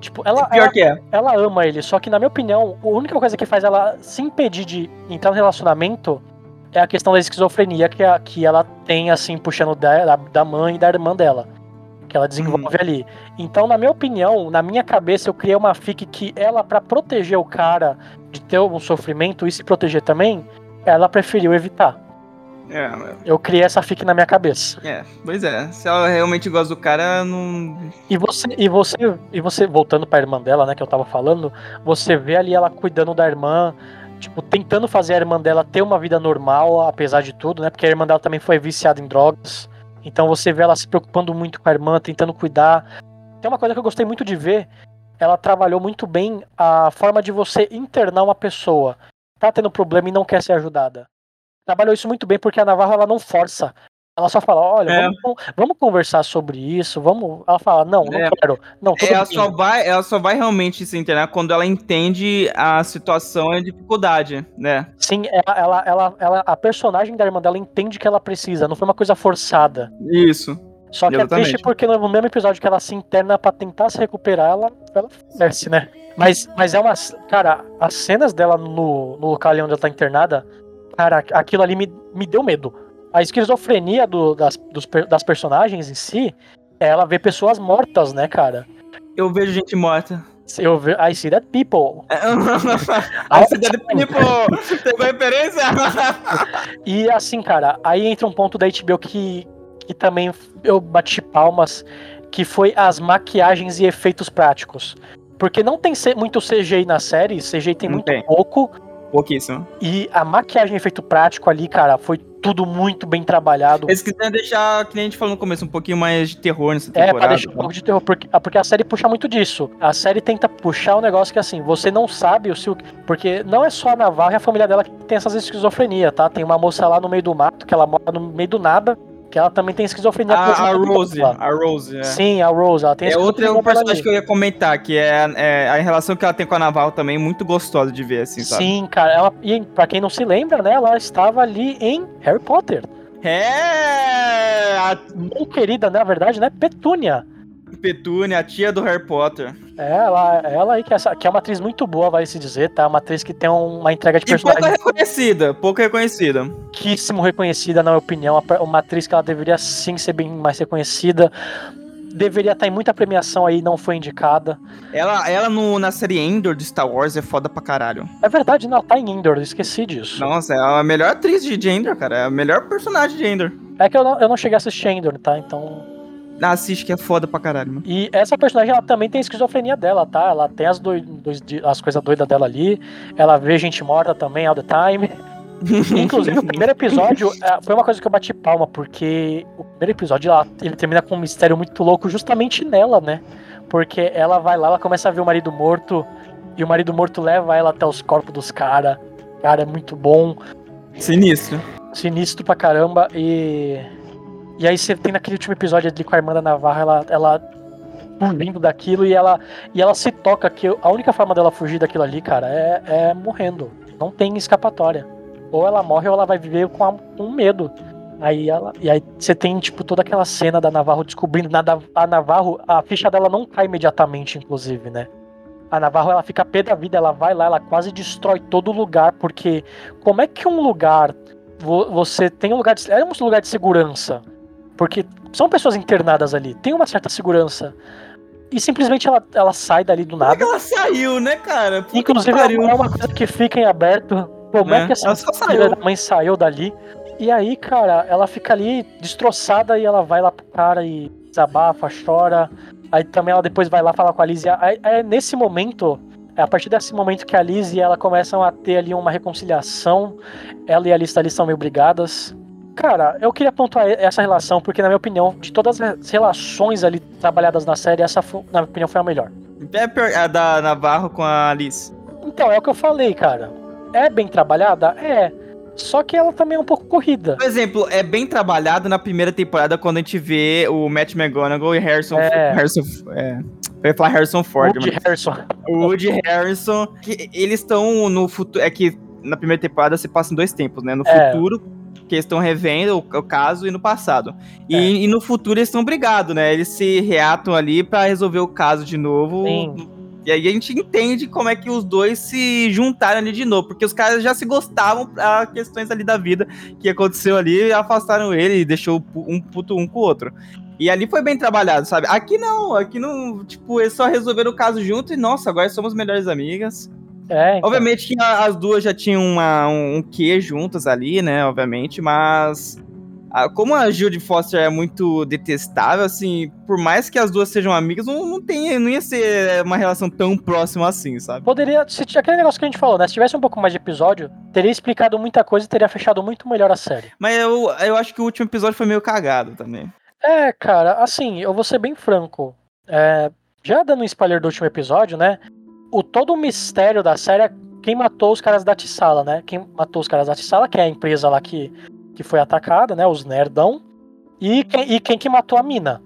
Tipo, ela, Pior ela, que é. ela ama ele, só que na minha opinião, a única coisa que faz ela se impedir de entrar no relacionamento é a questão da esquizofrenia que, a, que ela tem, assim, puxando da, da- mãe e da irmã dela. Que ela desenvolve ali. Então, na minha opinião, na minha cabeça, eu criei uma fic que ela, pra proteger o cara de ter um sofrimento e se proteger também, ela preferiu evitar. É, Eu criei essa fic na minha cabeça. é, pois é. Se ela realmente gosta do cara, não. E você, e você, e você voltando pra irmã dela, né, que eu tava falando, você vê ali ela cuidando da irmã, tipo, tentando fazer a irmã dela ter uma vida normal, apesar de tudo, né? Porque a irmã dela também foi viciada em drogas. Então você vê ela se preocupando muito com a irmã, tentando cuidar. Tem uma coisa que eu gostei muito de ver, ela trabalhou muito bem a forma de você internar uma pessoa. Tá tendo problema e não quer ser ajudada. Trabalhou isso muito bem porque a Navarro ela não força. Ela só fala, olha, É. vamos, vamos conversar sobre isso, vamos. Ela fala, não, não É. quero. Não, Ela bem. só, vai, ela só vai realmente se internar quando ela entende a situação e a dificuldade, né? Sim, ela, ela, ela, ela- a personagem da irmã dela entende que ela precisa, não foi uma coisa forçada. Isso. Só que é Exatamente. triste porque no mesmo episódio que ela se interna pra tentar se recuperar, ela, ela desce, né? Mas, mas é uma. Cara, as cenas dela no, no local onde ela tá internada, cara, aquilo ali me, me deu medo. A esquizofrenia do- das, dos das personagens em si, é ela vê pessoas mortas, né, cara? Eu vejo gente morta. Eu ve, I see that people. A cidade People! Tem uma referência? E assim, cara, aí entra um ponto da HBO que, que também eu bati palmas, que foi as maquiagens e efeitos práticos. Porque não tem muito CGI na série, CGI tem Não muito tem. pouco, Pouquíssimo. e a maquiagem e efeito prático ali, cara, foi tudo muito bem trabalhado. Eles quiserem deixar, que nem a gente falou no começo, um pouquinho mais de terror nessa É, temporada. pra deixar um pouco de terror, porque, ah, porque a série puxa muito disso. A série tenta puxar o negócio que assim, você não sabe o se o- Porque não é só a Navarro e a família dela que tem essas esquizofrenia, tá? Tem uma moça lá no meio do mato, que ela mora no meio do nada, que ela também tem esquizofrenia. A, a no Rose, a Rose, é. Sim, a Rose, ela tem É outra esquizofrenia um personagem que eu ia comentar, que é, é a relação que ela tem com a Naval também, muito gostosa de ver, assim, sabe? Sim, cara, ela, e pra quem não se lembra, né, ela estava ali em Harry Potter. É! A Muito querida, na verdade, né, Petúnia. Petúnia, a tia do Harry Potter. É, ela, ela aí que é, essa- que é uma atriz muito boa, vai se dizer, tá? Uma atriz que tem um- uma entrega de E pouco personagem reconhecida, pouco reconhecida. pouquíssimo reconhecida, na minha opinião. Uma, atriz que ela deveria sim ser bem mais reconhecida. Deveria estar em muita premiação aí, não foi indicada. Ela, ela no, na série Endor de Star Wars é foda pra caralho. É verdade, não, ela tá em Endor, esqueci disso. Nossa, é a melhor atriz de de Endor, cara. É a melhor personagem de Endor. É que eu não, eu não cheguei a assistir Endor, tá? Então. Assiste que é foda pra caralho, mano. E essa personagem ela também tem esquizofrenia dela, tá? Ela tem as, doi- dois as coisas doidas dela ali. Ela vê gente morta também all the time. Inclusive, o primeiro episódio é, foi uma coisa que eu bati palma, porque o primeiro episódio ela- ele termina com um mistério muito louco justamente nela, né? Porque ela vai lá, ela começa a ver o marido morto, e o marido morto leva ela até os corpos dos caras. Cara, é muito bom, Sinistro. sinistro pra caramba. E. E aí você tem naquele último episódio ali com a irmã da Navarra, ela. ela fugindo daquilo e ela, e ela se toca que a única forma dela fugir daquilo ali, cara, é, é morrendo. Não tem escapatória. Ou ela morre ou ela vai viver com, a- com medo. Aí ela, e aí você tem tipo toda aquela cena da Navarro descobrindo nada a Navarro, a ficha dela não cai imediatamente, inclusive, né? A Navarro ela fica pé da vida, ela vai lá, ela quase destrói todo lugar, porque como é que um lugar vo- você tem um lugar de, é um lugar de segurança, porque são pessoas internadas ali, tem uma certa segurança. E simplesmente ela, ela sai dali do Como é nada. que ela saiu, né, cara? Puta Inclusive, é uma coisa que fica em aberto. Como é, É, que essa filha da mãe saiu dali? E aí, cara, ela fica ali destroçada e ela vai lá pro cara e desabafa, chora. Aí também ela depois vai lá falar com a Liz. E aí, é nesse momento, é a partir desse momento que a Liz e ela começam a ter ali uma reconciliação. Ela e a Liz ali são meio brigadas. Cara, eu queria pontuar essa relação, porque, na minha opinião, de todas as relações ali trabalhadas na série, essa, na minha opinião, foi a melhor. É pior- a da Navarro com a Alice. Então, é o que eu falei, cara. É bem trabalhada? É. Só que ela também é um pouco corrida. Por exemplo, é bem trabalhado na primeira temporada quando a gente vê o Matt McGonagall e Harrison. É. Harrison é, eu ia falar Harrison Ford, Woody mas- Harrison. Woody Harrison, que eles estão no futuro. É que na primeira temporada se passa em dois tempos, né? No É. futuro, que eles estão revendo o, o caso, e no passado. E, É. e no futuro eles estão brigados, né? Eles se reatam ali pra resolver o caso de novo. Sim. E aí a gente entende como é que os dois se juntaram ali de novo, porque os caras já se gostavam pra questões ali da vida que aconteceu ali, afastaram ele e deixou um puto um com o outro. E ali foi bem trabalhado, sabe? Aqui não, aqui não, tipo, eles só resolveram o caso junto e, nossa, agora somos melhores amigas. É, então. Obviamente que a- as duas já tinham uma, um, um quê juntas ali, né? Obviamente, mas. ah, como a Judy Foster é muito detestável, assim, por mais que as duas sejam amigas, não, não, tem, não ia ser uma relação tão próxima assim, sabe? Poderia, se aquele negócio que a gente falou, né? Se tivesse um pouco mais de episódio, teria explicado muita coisa e teria fechado muito melhor a série. Mas eu, eu acho que o último episódio foi meio cagado também. É, cara, assim, eu vou ser bem franco. É, já dando um spoiler do último episódio, né? O todo o mistério da série é quem matou os caras da Tissala, né? Quem matou os caras da Tissala, que é a empresa lá que, que foi atacada, né? Os nerdão. E quem, e quem que matou a mina.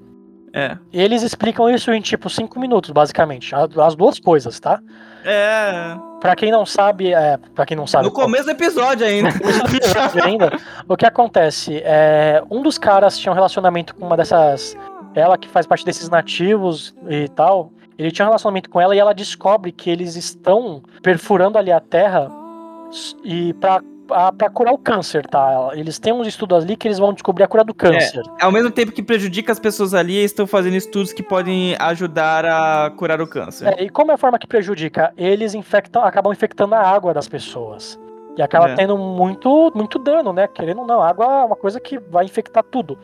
É. Eles explicam isso em tipo cinco minutos, basicamente. As duas coisas, tá? É. Pra quem não sabe, é, para quem não sabe, No começo do episódio ainda. ainda, o que acontece é um dos caras tinha um relacionamento com uma dessas ela que faz parte desses nativos e tal. Ele tinha um relacionamento com ela e ela descobre que eles estão perfurando ali a terra e pra, a- pra curar o câncer, tá? Eles têm uns estudos ali que eles vão descobrir a cura do câncer. Ao mesmo tempo que prejudica as pessoas ali, eles estão fazendo estudos que podem ajudar a curar o câncer. É, e como é a forma que prejudica? Eles infectam, acabam infectando a água das pessoas. E acaba É. tendo muito, muito dano, né? Querendo ou não, a água é uma coisa que vai infectar tudo.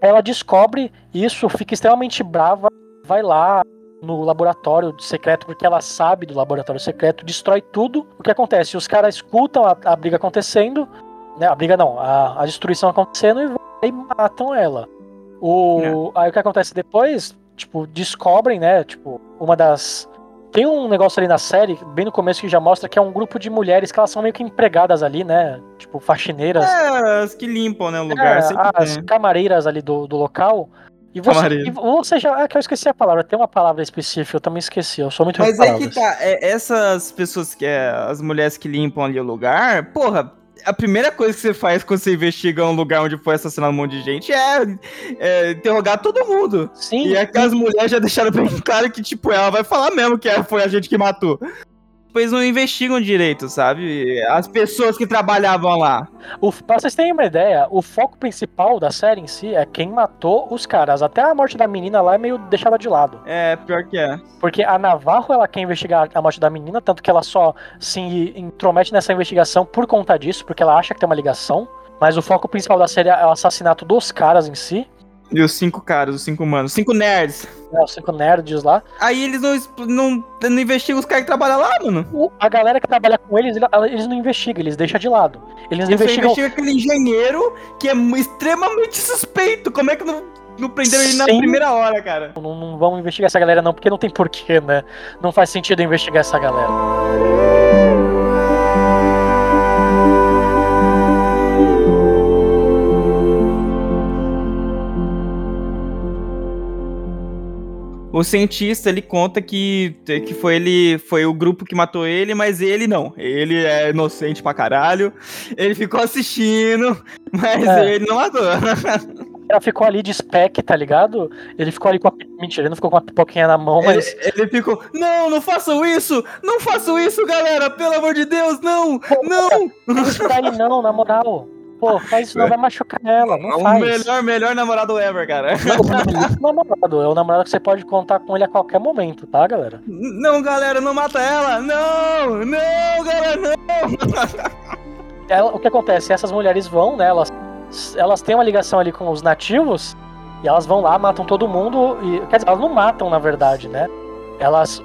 Ela descobre isso, fica extremamente brava, vai lá no laboratório secreto, porque ela sabe do laboratório secreto, destrói tudo. O que acontece? Os caras escutam a, a briga acontecendo, né? A briga não, a, a destruição acontecendo e, e matam ela. O, Aí o que acontece depois, tipo, descobrem, né? Tipo, uma das. Tem um negócio ali na série, bem no começo, que já mostra que é um grupo de mulheres que elas são meio que empregadas ali, né? Tipo, faxineiras. É, as que limpam, né, o lugar. É, as camareiras ali do, do local. E você, Camareira. e você já. Ah, que eu esqueci a palavra. Tem uma palavra específica, eu também esqueci. Eu sou muito Mas aí que tá, é, essas pessoas que é, as mulheres que limpam ali o lugar, porra, a primeira coisa que você faz quando você investiga um lugar onde foi assassinado um monte de gente é, é interrogar todo mundo. Sim, E aquelas mulheres já deixaram bem claro que, tipo, ela vai falar mesmo que é- foi a gente que matou. Eles não investigam direito, sabe? As pessoas que trabalhavam lá. O, pra vocês terem uma ideia, o foco principal da série em si é quem matou os caras. Até a morte da menina lá é meio deixada de lado. É, pior que é. Porque a Navarro, ela quer investigar a morte da menina, tanto que ela só se intromete nessa investigação por conta disso, porque ela acha que tem uma ligação. Mas o foco principal da série é o assassinato dos caras em si, E os cinco caras, os cinco manos, cinco nerds. né, os cinco nerds lá. Aí eles não, não, não investigam os caras que trabalham lá, mano. A galera que trabalha com eles, ele- eles não investigam, eles deixam de lado. Eles Você investigam. investiga aquele engenheiro que é extremamente suspeito. Como é que não, não prenderam ele na Sim. primeira hora, cara? Não, não vão investigar essa galera, não, porque não tem porquê, né? Não faz sentido investigar essa galera. O cientista, ele conta que, que foi ele, foi o grupo que matou ele, mas ele não. Ele é inocente pra caralho. Ele ficou assistindo, mas É. ele não matou. Ela ficou ali de spec, tá ligado? Ele ficou ali com a. Mentira, ele não ficou com a pipoquinha na mão, Ele, mas. ele ficou, não, não façam isso! Não façam isso, galera! Pelo amor de Deus, não! Não! Não isso daí não, na moral. Pô, faz isso não, vai machucar ela. É Não o faz. melhor, melhor namorado ever, cara. Não, o namorado. É o namorado que você pode contar com ele a qualquer momento, tá, galera? Não, galera, não mata ela! Não! Não, galera, não! Ela- o que acontece? Essas mulheres vão, né? Elas, elas têm uma ligação ali com os nativos e elas vão lá, matam todo mundo. E, quer dizer, elas não matam, na verdade, né? Elas,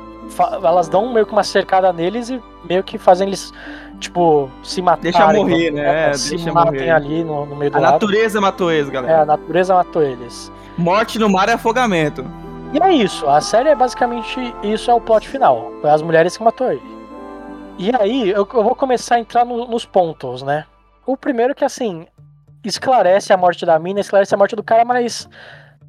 elas dão meio que uma cercada neles e meio que fazem eles, tipo, se matarem. Deixa morrer, né? Se Deixa matem morrer. ali no, no meio do A lado. natureza matou eles, É, galera. a natureza matou eles. Morte no mar é afogamento. E é isso, a série é basicamente isso é o plot final. Foi as mulheres que matou ele. E aí, eu, eu vou começar a entrar no- nos pontos, né? O primeiro que, assim, esclarece a morte da mina, esclarece a morte do cara, mas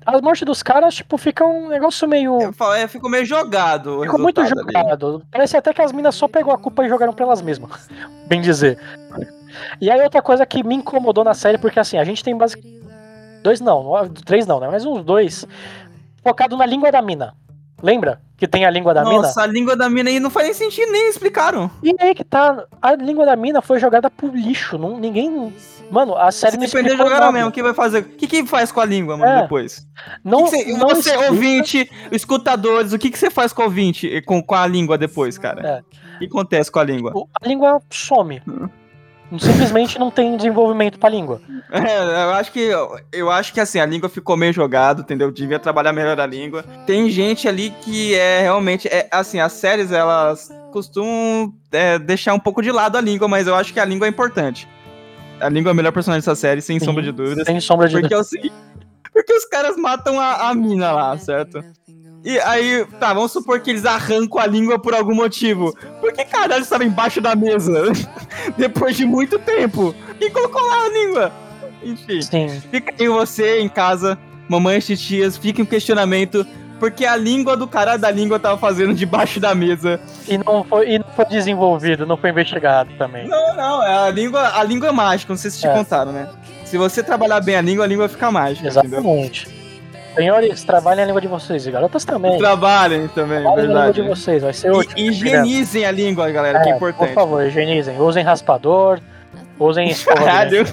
as mortes dos caras, tipo, fica um negócio meio. Eu falo, é, ficou meio jogado. Ficou muito resultado ali. jogado. Parece até que as minas só pegou a culpa e jogaram pra elas mesmas. Bem dizer. E aí, outra coisa que me incomodou na série, porque assim, a gente tem basicamente. Dois não, três não, né? Mas uns dois. Focado na língua da mina. Lembra? Que tem a língua da mina? Nossa, a língua da mina aí não faz nem sentido, nem explicaram. E aí que tá. A língua da mina foi jogada pro lixo. Não, ninguém. Mano, a série Se não jogaram mesmo. O que vai fazer? O que, que faz com a língua, mano, É. depois? Não, Que que você, não você explica. ouvinte, escutadores, o que, que você faz com o ouvinte, com, com a língua depois, cara? É. que acontece com a língua? O- A língua some. Simplesmente não tem desenvolvimento pra língua. É, eu acho que eu acho que assim, a língua ficou meio jogada, entendeu? Devia trabalhar melhor a língua. Tem gente ali que é realmente é assim, as séries elas costumam é, deixar um pouco de lado a língua, mas eu acho que a língua é importante. A língua é o melhor personagem dessa série, sem Sim, sombra de dúvidas. Sem sombra de Porque é o seguinte, porque os caras matam a, a mina lá, certo? E aí, tá, vamos supor que eles arrancam a língua por algum motivo. Por que caralho estava embaixo da mesa? Depois de muito tempo. E colocou lá a língua? Enfim. Sim. Fica aí você em casa, mamães, titias, fica em questionamento. Porque a língua do caralho da língua tava fazendo debaixo da mesa. E não, foi, e não foi desenvolvido, não foi investigado também. Não, não, é a língua, a língua é mágica, não sei se te É. contaram, né? Se você trabalhar bem a língua, a língua fica mágica, entendeu? Senhores, trabalhem a língua de vocês, e garotas também. Trabalhem também, Trabalhem a língua verdade. de vocês, vai ser útil. E, higienizem a língua, galera, que é É, importante. Por favor, higienizem. Usem raspador, usem escova Caralho.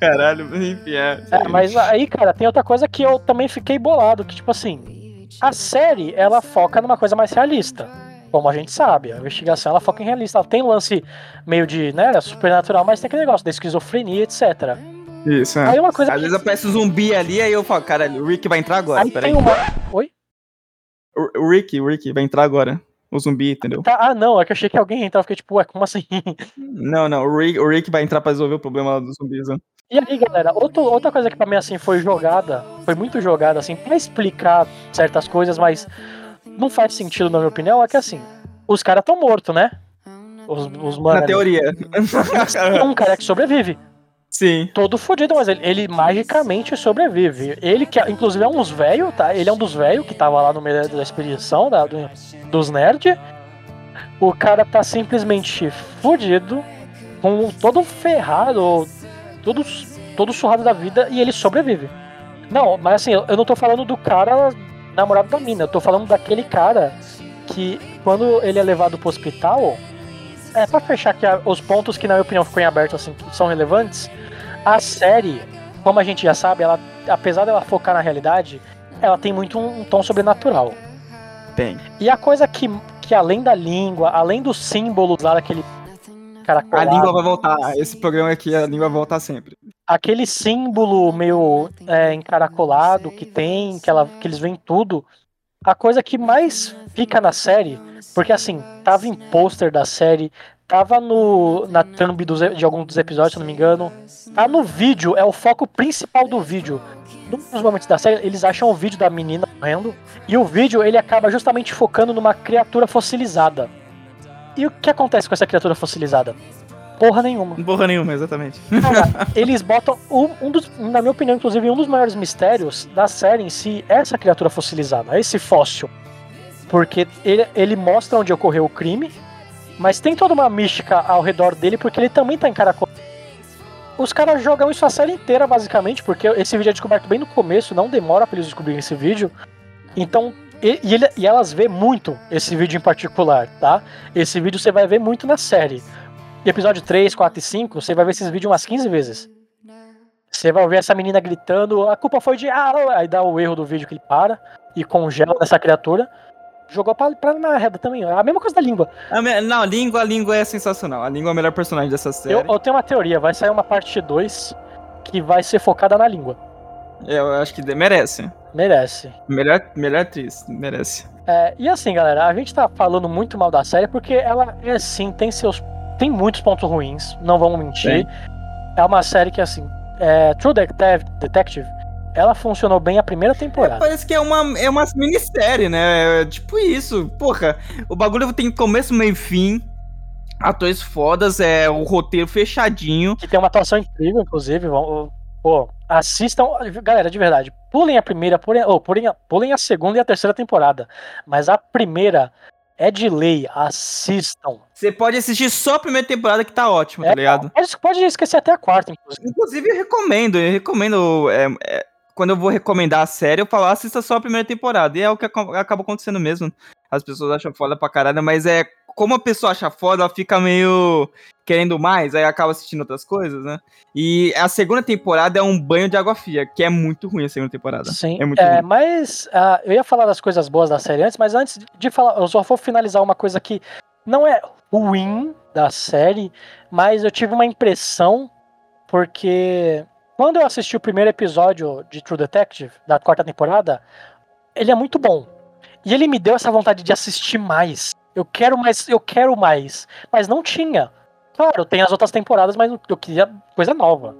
Caralho, enfim, é. É, mas aí, cara, tem outra coisa que eu também fiquei bolado, que tipo assim, a série, ela foca numa coisa mais realista. Como a gente sabe, a investigação ela foca em realista. Ela tem um lance meio de, né, supernatural, mas tem aquele negócio da esquizofrenia, etc. Isso, é. Aí uma coisa Às que- vezes aparece um zumbi ali, aí eu falo, caralho, o Rick vai entrar agora, Aí peraí. tem uma. Oi? O Rick, o Rick vai entrar agora. O zumbi, entendeu? Tá, ah, não, é que eu achei que alguém ia entrar, eu fiquei tipo, ué, como assim? Não, não, o Rick, o Rick vai entrar pra resolver o problema dos zumbis. né? E aí, galera, outro, outra coisa que pra mim, assim, foi jogada, foi muito jogada, assim, pra explicar certas coisas, mas não faz sentido, na minha opinião, é que, assim, os caras tão mortos, né? Os, os Na teoria. Tem um cara que sobrevive, Sim. todo fodido, mas ele, ele magicamente sobrevive. Ele que, inclusive, é um dos velhos, tá? Ele é um dos velhos que tava lá no meio da expedição, da, do- dos nerds. O cara tá simplesmente fudido, com todo ferrado, todo, todo surrado da vida, e ele sobrevive. Não, mas assim, eu não tô falando do cara namorado da mina, eu tô falando daquele cara que, quando ele é levado pro hospital, é pra fechar aqui os pontos que, na minha opinião, ficam em aberto, assim, que são relevantes, a série, como a gente já sabe, ela, apesar dela focar na realidade, ela tem muito um, um tom sobrenatural. Tem. E a coisa que, que além da língua, além dos símbolos lá daquele cara A língua vai voltar. Esse programa aqui, a língua vai voltar sempre. aquele símbolo meio é, encaracolado que tem, que, ela, que eles veem tudo, a coisa que mais fica na série, porque assim, tava em pôster da série, tava no, na thumb dos, de algum dos episódios, se eu não me engano, tá no vídeo, é o foco principal do vídeo. Num dos momentos da série, eles acham o vídeo da menina morrendo, e o vídeo ele acaba justamente focando numa criatura fossilizada. E o que acontece com essa criatura fossilizada? Porra nenhuma. Porra nenhuma, exatamente. Cara, eles botam um, um dos, na minha opinião, inclusive, um dos maiores mistérios da série em si é essa criatura fossilizada, esse fóssil. Porque ele, ele mostra onde ocorreu o crime, mas tem toda uma mística ao redor dele, porque ele também tá encaracolado. Os caras jogam isso a série inteira, basicamente, porque esse vídeo é descoberto bem no começo, não demora pra eles descobrirem esse vídeo. Então, e, e ele- e elas vê muito esse vídeo em particular, tá? Esse vídeo você vai ver muito na série. Episódio 3, 4 e 5, você vai ver esses vídeos umas 15 vezes. Você vai ouvir essa menina gritando, a culpa foi de. Ah, aí dá o erro do vídeo que ele para e congela nessa criatura. Jogou pra, pra na reda também. É a mesma coisa da língua. A me- Não, a língua, a língua é sensacional. A língua é o melhor personagem dessa série. Eu, eu tenho uma teoria, vai sair uma parte 2 que vai ser focada na língua. É, Eu acho que merece. Merece. Melhor, melhor atriz, merece. É, e assim, galera, a gente tá falando muito mal da série porque ela é sim, tem seus. Tem muitos pontos ruins, não vamos mentir. É uma série que, assim, é, True Detective, Detective, ela funcionou bem a primeira temporada. Parece que é uma, é uma minissérie, né? É tipo isso. Porra, o bagulho tem começo, meio e fim. Atores fodas, é o roteiro fechadinho. que tem uma atuação incrível, inclusive. Vão, pô, assistam. Galera, de verdade, pulem a primeira, pulem, oh, pulem, a, pulem a segunda e a terceira temporada. Mas a primeira é de lei, assistam. Você pode assistir só a primeira temporada que tá ótimo, É, tá ligado? Pode, pode esquecer até a quarta, inclusive. Inclusive, eu recomendo, eu recomendo. é, é, quando eu vou recomendar a série, eu falo, assista só a primeira temporada. E é o que aca- acaba acontecendo mesmo. As pessoas acham foda pra caralho, mas é. Como a pessoa acha foda, ela fica meio querendo mais, aí acaba assistindo outras coisas, né? E a segunda temporada é um banho de água fria, que é muito ruim a segunda temporada. Sim, É muito é, ruim. mas ah, eu ia falar das coisas boas da série antes, mas antes de falar, eu só vou finalizar uma coisa que não é ruim da série, mas eu tive uma impressão porque quando eu assisti o primeiro episódio de True Detective da quarta temporada, ele é muito bom. E ele me deu essa vontade de assistir mais. Eu quero mais, eu quero mais, mas não tinha. Claro, tem as outras temporadas, mas eu queria coisa nova.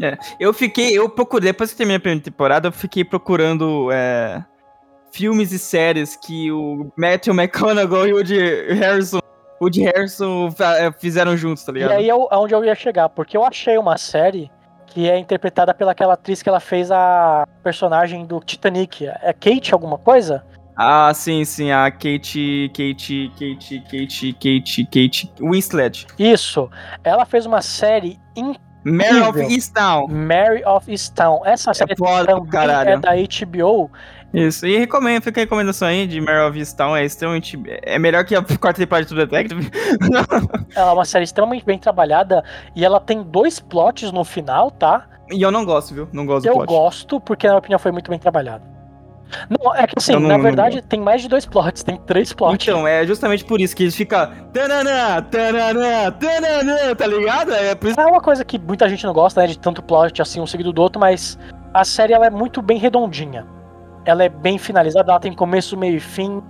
É, eu fiquei, eu procurei, depois que terminei a primeira temporada, eu fiquei procurando é, filmes e séries que o Matthew McConaughey e o Woody Harrison, Woody Harrison é, fizeram juntos, tá ligado? E aí é o- aonde eu ia chegar, porque eu achei uma série que é interpretada pelaquela atriz que ela fez a personagem do Titanic. É Kate alguma coisa? Ah, sim, sim, a Kate, Kate, Kate, Kate, Kate, Kate Winslet. Isso. Ela fez uma série em Mare of Incrível. Easttown. Mary of Easttown. Essa série foda pra também caralho. é da HBO. Isso, e recomendo, fica a recomendação aí de Mare of Easttown, é extremamente, é melhor que a quarta temporada de True Detective. Ela é uma série extremamente bem trabalhada e ela tem dois plots no final, tá? e eu não gosto, viu? Não gosto Eu do plot. gosto porque, na minha opinião, foi muito bem trabalhado. Não, é que assim, Eu não- na não verdade, tem mais de dois plots, tem três plots. Então, é justamente por isso que eles ficam. Tananã, tananã, tananã, tá ligado? É por isso É uma coisa que muita gente não gosta, né? De tanto plot assim, um seguido do outro, mas a série ela é muito bem redondinha. Ela é bem finalizada, ela tem começo, meio e fim.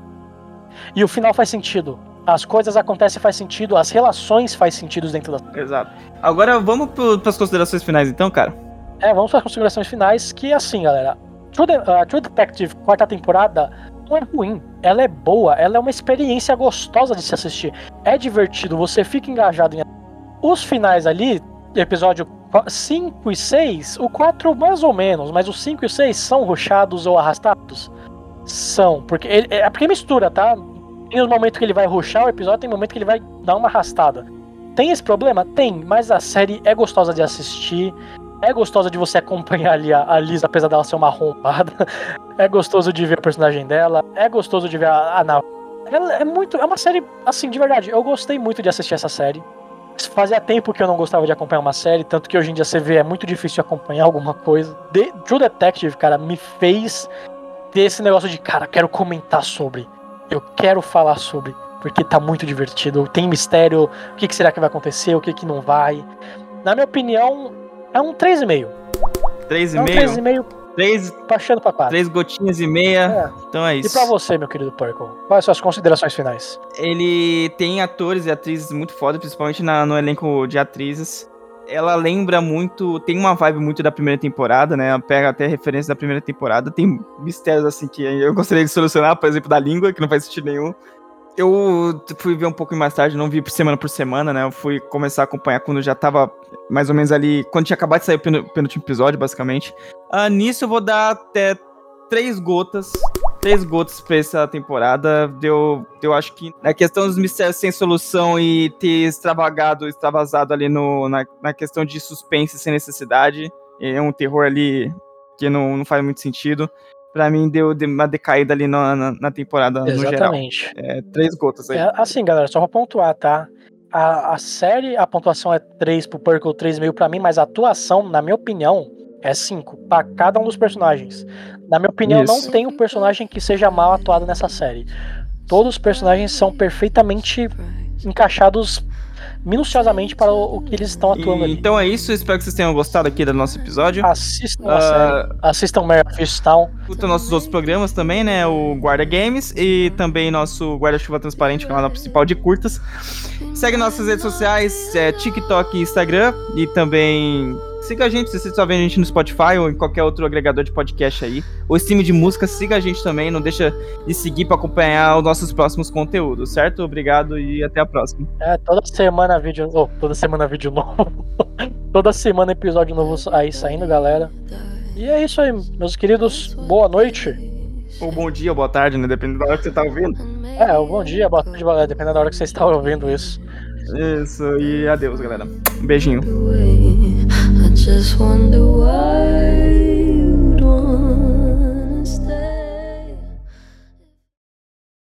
E o final faz sentido. As coisas acontecem faz sentido, as relações faz sentido dentro da. Exato. Agora vamos pro, pras considerações finais, então, cara. É, vamos para as considerações finais, que assim, galera. True, De- ah, True Detective, quarta temporada, não é ruim. Ela é boa, ela é uma experiência gostosa de se assistir. É divertido, você fica engajado em. Os finais ali, episódio 5 e 6, o 4 mais ou menos, mas os 5 e o 6 são ruxados ou arrastados? São, porque ele, é porque mistura, tá? Tem os momentos que ele vai ruxar o episódio, tem momento que ele vai dar uma arrastada. Tem esse problema? Tem, mas a série é gostosa de assistir. É gostosa de você acompanhar ali a, a Liz, apesar dela ser uma arrombada. É gostoso de ver o personagem dela. É gostoso de ver a, a Nav. Ela é muito. É uma série, assim, de verdade. Eu gostei muito de assistir essa série. Fazia tempo que eu não gostava de acompanhar uma série, tanto que hoje em dia você vê é muito difícil acompanhar alguma coisa. The True Detective, cara, me fez ter esse negócio de, cara, quero comentar sobre. Eu quero falar sobre. Porque tá muito divertido. Tem mistério. O que, que será que vai acontecer? O que, que não vai? Na minha opinião, é um 3,5. Três e É um meio. 3,5 Três, baixando pra 4. três gotinhas e meia. É. Então é E isso. pra você, meu querido Purple? Quais são as considerações finais? Ele tem atores e atrizes muito foda, principalmente na- no elenco de atrizes. Ela lembra muito, tem uma vibe muito da primeira temporada, né? Ela pega até referência da primeira temporada. Tem mistérios assim que eu gostaria de solucionar, por exemplo, da língua, que não faz sentido nenhum. Eu fui ver um pouco mais tarde, não vi por semana por semana, né? Eu fui começar a acompanhar quando já tava mais ou menos ali, quando tinha acabado de sair o penúltimo episódio, basicamente. Ah, nisso eu vou dar até três gotas. Três gotas pra essa temporada. Deu, eu acho que na questão dos mistérios sem solução e ter extravagado, extravasado ali no, na, na questão de suspense sem necessidade. É um terror ali que não, não faz muito sentido. Pra mim, deu de- uma decaída ali na, na, na temporada no geral. Exatamente. É, três gotas aí. É, assim, galera, só pra pontuar, tá? A, a série, a pontuação é 3 pro Purple, 3,5 pra mim, mas a atuação, na minha opinião, é 5 pra cada um dos personagens. Na minha opinião, Isso. não tem um personagem que seja mal atuado nessa série. Todos os personagens são perfeitamente encaixados minuciosamente para o, o que eles estão atuando E- ali. então é isso, espero que vocês tenham gostado aqui do nosso episódio. Assistam a Ah, série. Assistam Mare of Easttown. Escuta nossos outros programas também, né? O Guarda Games e também nosso Guarda-Chuva Transparente, que é o canal principal de curtas. Segue nossas redes sociais, é, TikTok e Instagram. E também siga a gente, se você só vê a gente no Spotify ou em qualquer outro agregador de podcast aí. Ou stream de música, siga a gente também. Não deixa de seguir para acompanhar os nossos próximos conteúdos, certo? Obrigado e até a próxima. É, toda semana vídeo. oh, toda semana vídeo novo. toda semana episódio novo aí saindo, galera. E é isso aí, meus queridos. Boa noite. Ou bom dia, ou boa tarde, né? Dependendo da hora que você tá ouvindo. É, bom dia, boa tarde, boa- dependendo da hora que você está ouvindo isso. Isso, e adeus, galera. Um beijinho. just wonder why you'd wanna stay.